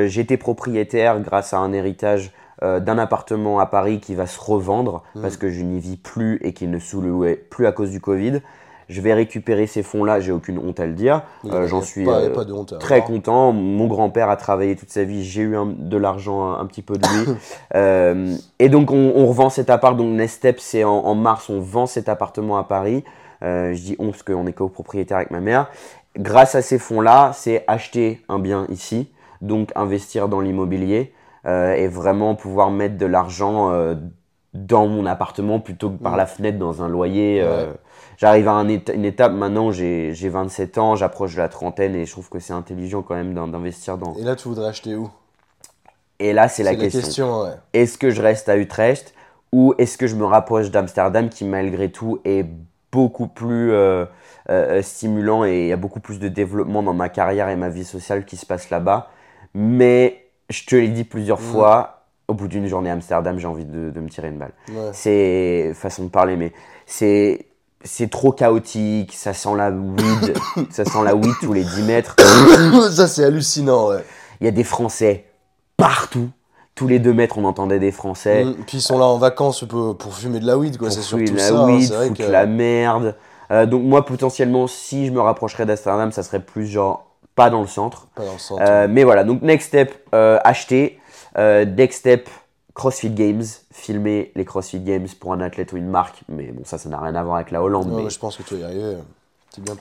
J'étais propriétaire grâce à un héritage euh, d'un appartement à Paris qui va se revendre Mm. parce que je n'y vis plus et qu'il ne sous-louait plus à cause du Covid. Je vais récupérer ces fonds-là, j'ai aucune honte à le dire. Euh, J'en suis pas- euh, pas de honte à très content. Mon grand-père a travaillé toute sa vie, j'ai eu un- de l'argent, un, un petit peu de lui. Euh, et donc on, on revend cet appart, donc Next Step c'est en, en mars, on vend cet appartement à Paris. Je dis on parce qu'on est copropriétaire avec ma mère. Grâce à ces fonds-là, c'est acheter un bien ici, donc investir dans l'immobilier et vraiment pouvoir mettre de l'argent dans mon appartement plutôt que par Mm. la fenêtre dans un loyer. Ouais. J'arrive à un éta- une étape maintenant, j'ai j'ai 27 ans, j'approche de la trentaine et je trouve que c'est intelligent quand même d'in- d'investir dans. Et là, tu voudrais acheter où? Et là, c'est la question. ouais. Est-ce que je reste à Utrecht ou est-ce que je me rapproche d'Amsterdam qui malgré tout est beaucoup plus euh, euh, stimulant et il y a beaucoup plus de développement dans ma carrière et ma vie sociale qui se passe là-bas. Mais je te l'ai dit plusieurs Mm. fois, au bout d'une journée à Amsterdam, j'ai envie de, de me tirer une balle. Ouais. C'est façon de parler, mais c'est c'est trop chaotique, ça sent la weed, ça sent la weed tous les 10 mètres. ça, c'est hallucinant, ouais. Il y a des Français partout. Tous les 2 mètres, on entendait des Français. Mm, Puis ils sont là en vacances pour, pour fumer de la weed, quoi. C'est surtout la ça. hein, weed, vrai foutre que... la merde. Euh, donc moi, potentiellement, si je me rapprocherais d'Amsterdam, ça serait plus genre pas dans le centre. Pas dans le centre. Euh, mais voilà, donc next step, euh, acheter. Next step, CrossFit Games. Filmer les CrossFit Games pour un athlète ou une marque. Mais bon, ça, ça n'a rien à voir avec la Hollande. Ouais, mais je pense que tu vas y arriver.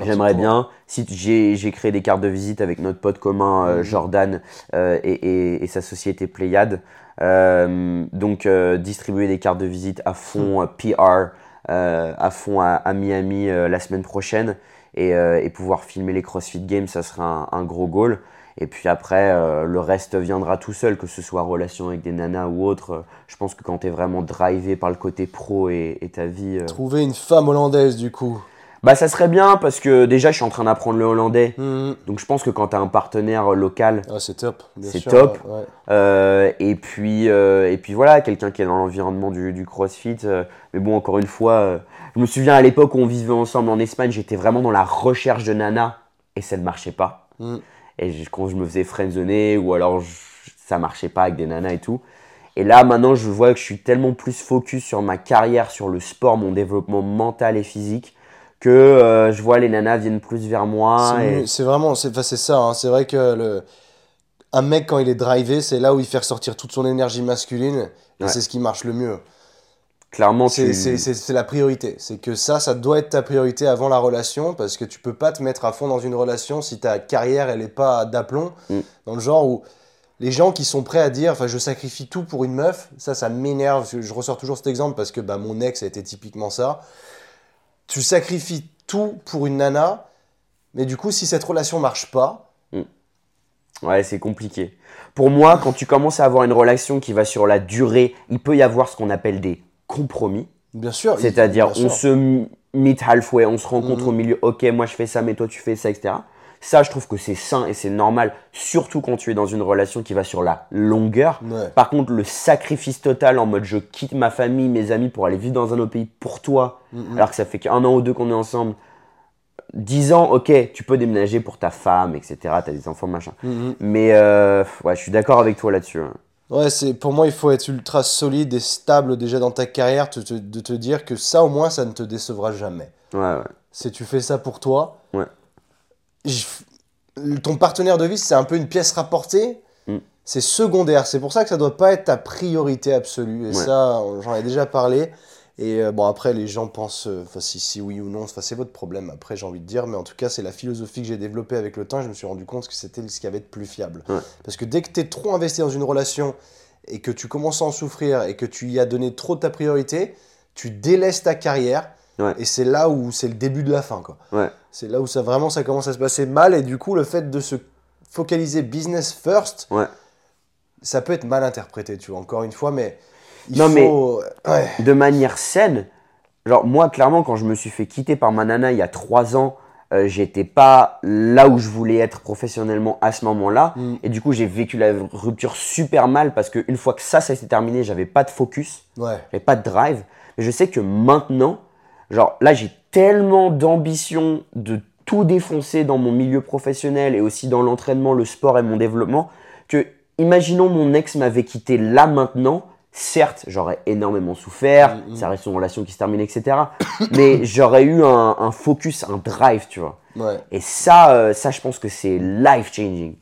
J'aimerais bien. Si j'ai créé des cartes de visite avec notre pote commun euh, Mhm. Jordan euh, et, et- et sa société Pléiade. Euh, donc distribuer des cartes de visite à fond euh, PR, à fond à, à Miami la semaine prochaine et, et pouvoir filmer les CrossFit Games, ça serait un, un gros goal. Et puis après, euh, le reste viendra tout seul, que ce soit relation avec des nanas ou autre. Je pense que quand tu es vraiment drivé par le côté pro et, et ta vie. euh, Trouver une femme hollandaise, du coup. Bah ça serait bien parce que déjà je suis en train d'apprendre le hollandais. Mm. Donc je pense que quand tu as un partenaire local, Ah, c'est top. C'est top. ouais, euh, et, puis, et puis voilà, quelqu'un qui est dans l'environnement du, du CrossFit. mais bon, encore une fois, je me souviens à l'époque où on vivait ensemble en Espagne, j'étais vraiment dans la recherche de nana et ça ne marchait pas. Mm. Et je- quand je me faisais friendzoner ou alors je- ça marchait pas avec des nanas et tout. Et là maintenant, je vois que je suis tellement plus focus sur ma carrière, sur le sport, mon développement mental et physique, que euh, je vois les nanas viennent plus vers moi. C'est et- vraiment, c'est enfin, ça. hein. C'est vrai que le, un mec quand il est drivé, c'est là où il fait ressortir toute son énergie masculine. Et Ouais. c'est ce qui marche le mieux. Clairement, C'est tu... la priorité. C'est que ça, ça doit être ta priorité avant la relation parce que tu peux pas te mettre à fond dans une relation si ta carrière elle est pas d'aplomb. Mm. Dans le genre où les gens qui sont prêts à dire, enfin, je sacrifie tout pour une meuf, ça, ça m'énerve. Je, ressors toujours cet exemple parce que bah, mon ex a été typiquement ça. Tu sacrifies tout pour une nana, mais du coup, si cette relation marche pas, Ouais, c'est compliqué. Pour moi, quand tu commences à avoir une relation qui va sur la durée, il peut y avoir ce qu'on appelle des compromis. bien sûr. C'est-à-dire, on se meet halfway, on se rencontre au milieu. Ok, moi je fais ça, mais toi tu fais ça, etc. Ça, je trouve que c'est sain et c'est normal, surtout quand tu es dans une relation qui va sur la longueur. Ouais. Par contre, le sacrifice total en mode je quitte ma famille, mes amis pour aller vivre dans un autre pays pour toi, Mhm. alors que ça fait qu'un an ou deux qu'on est ensemble. 10 ans, ok, tu peux déménager pour ta femme, etc. T'as des enfants, machin. Mhm. Mais euh, ouais, je suis d'accord avec toi là-dessus. hein. Ouais, c'est pour moi, il faut être ultra solide et stable déjà dans ta carrière, te- te- de te dire que ça, au moins, ça ne te décevra jamais. Ouais, ouais. Si tu fais ça pour toi, Ouais. ton partenaire de vie, c'est un peu une pièce rapportée. Mm. C'est secondaire. C'est pour ça que ça doit pas être ta priorité absolue. Et Ouais. ça, j'en ai déjà parlé. Et euh, bon, après, les gens pensent, euh, enfin, si, si oui ou non, enfin, c'est votre problème. Après, j'ai envie de dire, mais en tout cas, c'est la philosophie que j'ai développée avec le temps. Je me suis rendu compte que c'était ce qui avait de plus fiable. Ouais. Parce que dès que tu es trop investi dans une relation et que tu commences à en souffrir et que tu y as donné trop de ta priorité, tu délaisses ta carrière. Ouais. Et c'est là où c'est le début de la fin, quoi. Ouais. C'est là où ça vraiment ça commence à se passer mal et du coup le fait de se focaliser business first, ça peut être mal interprété, tu vois. Encore une fois, mais il Non, mais-. Ouais. de manière saine. Genre, moi, clairement, quand je me suis fait quitter par ma nana il y a trois ans, euh, j'étais pas là où je voulais être professionnellement à ce moment-là. Mm. Et du coup, j'ai vécu la rupture super mal parce qu'une fois que ça, ça s'est terminé, j'avais pas de focus, Ouais. j'avais pas de drive. Mais je sais que maintenant, genre, là, j'ai tellement d'ambition de tout défoncer dans mon milieu professionnel et aussi dans l'entraînement, le sport et mon développement que imaginons mon ex m'avait quitté là maintenant. Certes, j'aurais énormément souffert, Mm, mm. ça reste une relation qui se termine, etc. mais j'aurais eu un, un focus, un drive, tu vois. Ouais, Et ça, euh, ça, je pense que c'est life changing.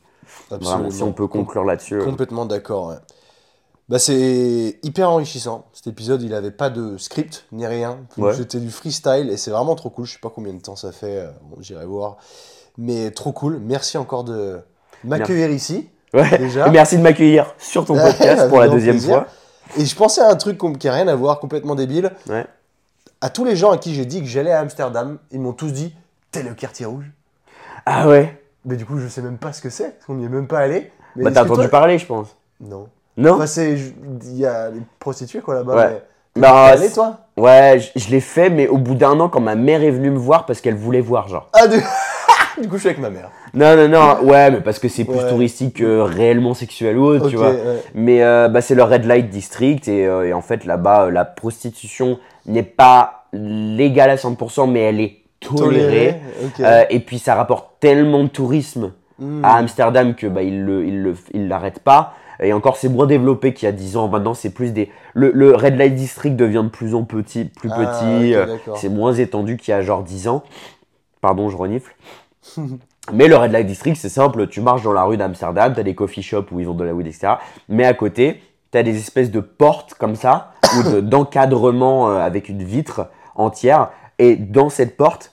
absolument. Vraiment, si on peut conclure là-dessus. euh. Complètement d'accord, ouais. Bah, c'est hyper enrichissant. Cet épisode, il avait pas de script ni rien. Ouais. C'était du freestyle et c'est vraiment trop cool. Je sais pas combien de temps ça fait. euh, Bon, j'irai voir. Mais trop cool. Merci encore de m'accueillir ici. Ouais. Déjà. Et merci de m'accueillir sur ton podcast pour la deuxième plaisir. fois. Et je pensais à un truc qui a rien à voir, complètement débile. Ouais. À tous les gens à qui j'ai dit que j'allais à Amsterdam, ils m'ont tous dit T'es le quartier rouge Ah ouais Mais du coup, je sais même pas ce que c'est, parce qu'on n'y est même pas allé. Mais Bah t'as entendu parler, je pense. Non. Non Enfin, c'est. Il y a des prostituées, quoi, là-bas. Ouais. mais- Bah, allé, toi? Ouais, je, je l'ai fait, mais au bout d'un an, quand ma mère est venue me voir parce qu'elle voulait voir, genre. Ah, du... du coup, je suis avec ma mère. Non, non, non, ouais, mais parce que c'est plus Ouais. touristique que réellement sexuel ou autre, tu vois. ouais. Mais euh, bah, c'est le Red Light District et, euh, et en fait là-bas, euh, la prostitution n'est pas légale à 100%, mais elle est tolérée. Euh, et puis ça rapporte tellement de tourisme Hmm. à Amsterdam que bah, il le, il le, il l'arrête pas. Et encore, c'est moins développé qu'il y a 10 ans. Maintenant, c'est plus des. Le, le Red Light District devient de plus en petit, plus Ah, petit. euh, c'est moins étendu qu'il y a genre 10 ans. Pardon, je renifle. Mais le Red Light District, c'est simple. Tu marches dans la rue d'Amsterdam, t'as des coffee shops où ils vendent de la weed, etc. Mais à côté, t'as des espèces de portes comme ça, ou de- d'encadrement euh, avec une vitre entière. Et dans cette porte,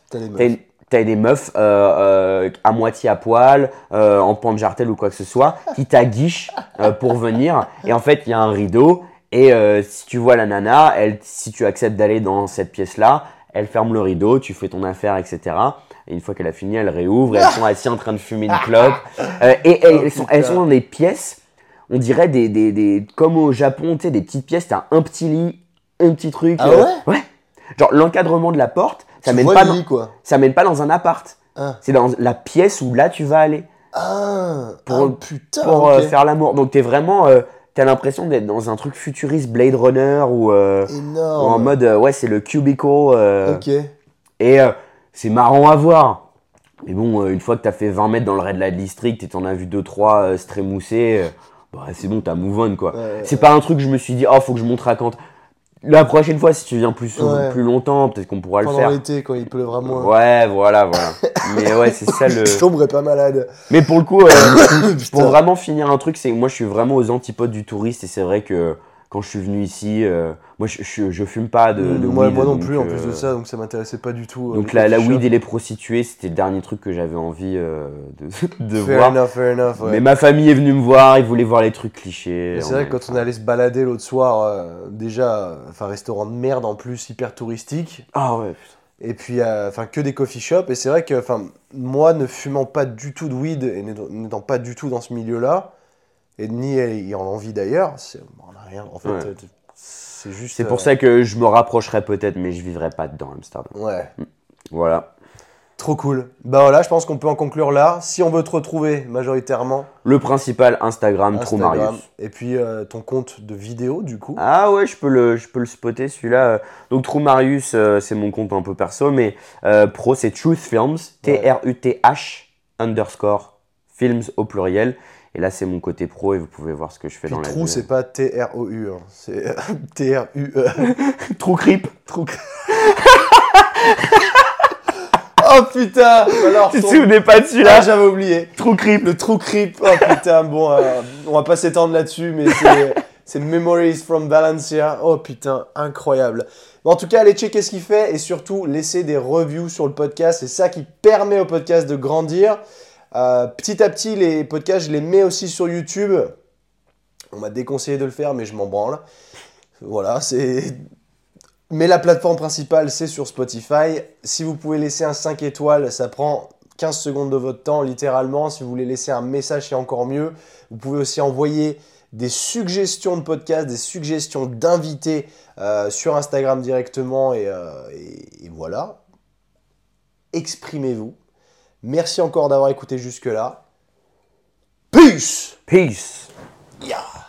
T'as des meufs euh, euh, à moitié à poil, euh, en pan de jartel ou quoi que ce soit, qui t'aguichent pour venir. Et en fait, il y a un rideau. Et si tu vois la nana, elle, si tu acceptes d'aller dans cette pièce-là, elle ferme le rideau, tu fais ton affaire, etc. Et une fois qu'elle a fini, elle réouvre. Elles sont assises en train de fumer une clope. Euh, et, et elles, sont, elles sont dans des pièces, on dirait des, des, des comme au Japon, tu sais, des petites pièces. T'as un petit lit, un petit truc. Ah euh, ouais Ouais. Genre l'encadrement de la porte, ça tu mène pas dans- lit, quoi. ça mène pas dans un appart. Ah. C'est dans la pièce où là tu vas aller Ah, Pour- ah, putain. pour euh, faire l'amour. Donc t'es vraiment, t'as l'impression d'être dans un truc futuriste Blade Runner ou, euh, ou en mode euh, ouais c'est le cubicle euh, Ok. et euh, c'est marrant à voir. Mais bon, une fois que t'as fait 20 mètres dans le Red Light District et t'en as vu 2-3 euh, se trémousser, bah, c'est bon, t'as move on quoi. Ouais, C'est pas un truc que je me suis dit, oh faut que je montre à quand. La prochaine fois, si tu viens plus, souvent- Ouais. plus longtemps, peut-être qu'on pourra le Pendant faire. l'été, quand il pleuvra moins. Ouais, voilà, voilà. Mais ouais, c'est ça le. Je tomberais pas malade. Mais pour le coup, euh, pour vraiment finir un truc, c'est que moi je suis vraiment aux antipodes du touriste et c'est vrai que quand je suis venu ici, euh, moi je, je, je fume pas de, de moi, weed, moi non donc, plus, en euh, plus de ça, donc ça m'intéressait pas du tout. euh, Donc la, weed et les prostituées, c'était le dernier truc que j'avais envie euh, de, de Fair voir. enough, fair enough. ouais. Mais ma famille est venue me voir, ils voulaient voir les trucs clichés. C'est vrai que quand on allé se balader l'autre soir, euh, déjà, euh, enfin, restaurant de merde en plus, hyper touristique. Ah ouais, putain. Et puis, euh, enfin, que des coffee shops. Et c'est vrai que, enfin, moi, ne fumant pas du tout de weed et n'étant- n'étant pas du tout dans ce milieu-là, et ni ayant l'envie d'ailleurs, on a rien. En fait, Ouais. euh, c'est juste. C'est pour euh, ça que je me rapprocherais peut-être, mais je vivrais pas dedans, Amsterdam. Ouais. Voilà. Trop cool. Bah voilà, je pense qu'on peut en conclure là. Si on veut te retrouver majoritairement, Le principal, Instagram, Instagram, Troumarius. et puis euh, ton compte de vidéo du coup. Ah ouais, je peux le, je peux le spotter celui-là. Donc True Marius, euh, c'est mon compte un peu perso, mais euh, pro c'est Truth Films, T-R-U-T-H underscore films au pluriel. Et là c'est mon côté pro et vous pouvez voir ce que je fais Puis dans la trou, c'est pas T-R-O-U, hein. c'est T-R-U-E. True Creep. Trou. oh putain Alors, Tu te souvenais pas de Ah, celui-là j'avais oublié. True Creep. Le trou creep. Oh putain, bon, euh, on va pas s'étendre là-dessus, mais c'est- c'est Memories from Valencia. Oh putain, incroyable. Mais en tout cas, allez checker ce qu'il fait et surtout laissez des reviews sur le podcast. C'est ça qui permet au podcast de grandir. Euh, petit à petit, les podcasts, je les mets aussi sur YouTube. On m'a déconseillé de le faire, mais je m'en branle. Voilà, c'est. Mais la plateforme principale, c'est sur Spotify. Si vous pouvez laisser un 5 étoiles, ça prend 15 secondes de votre temps, littéralement. Si vous voulez laisser un message, c'est encore mieux. Vous pouvez aussi envoyer des suggestions de podcasts, des suggestions d'invités euh, sur Instagram directement. Et, euh, voilà. Exprimez-vous. Merci encore d'avoir écouté jusque-là. Peace Peace. Yeah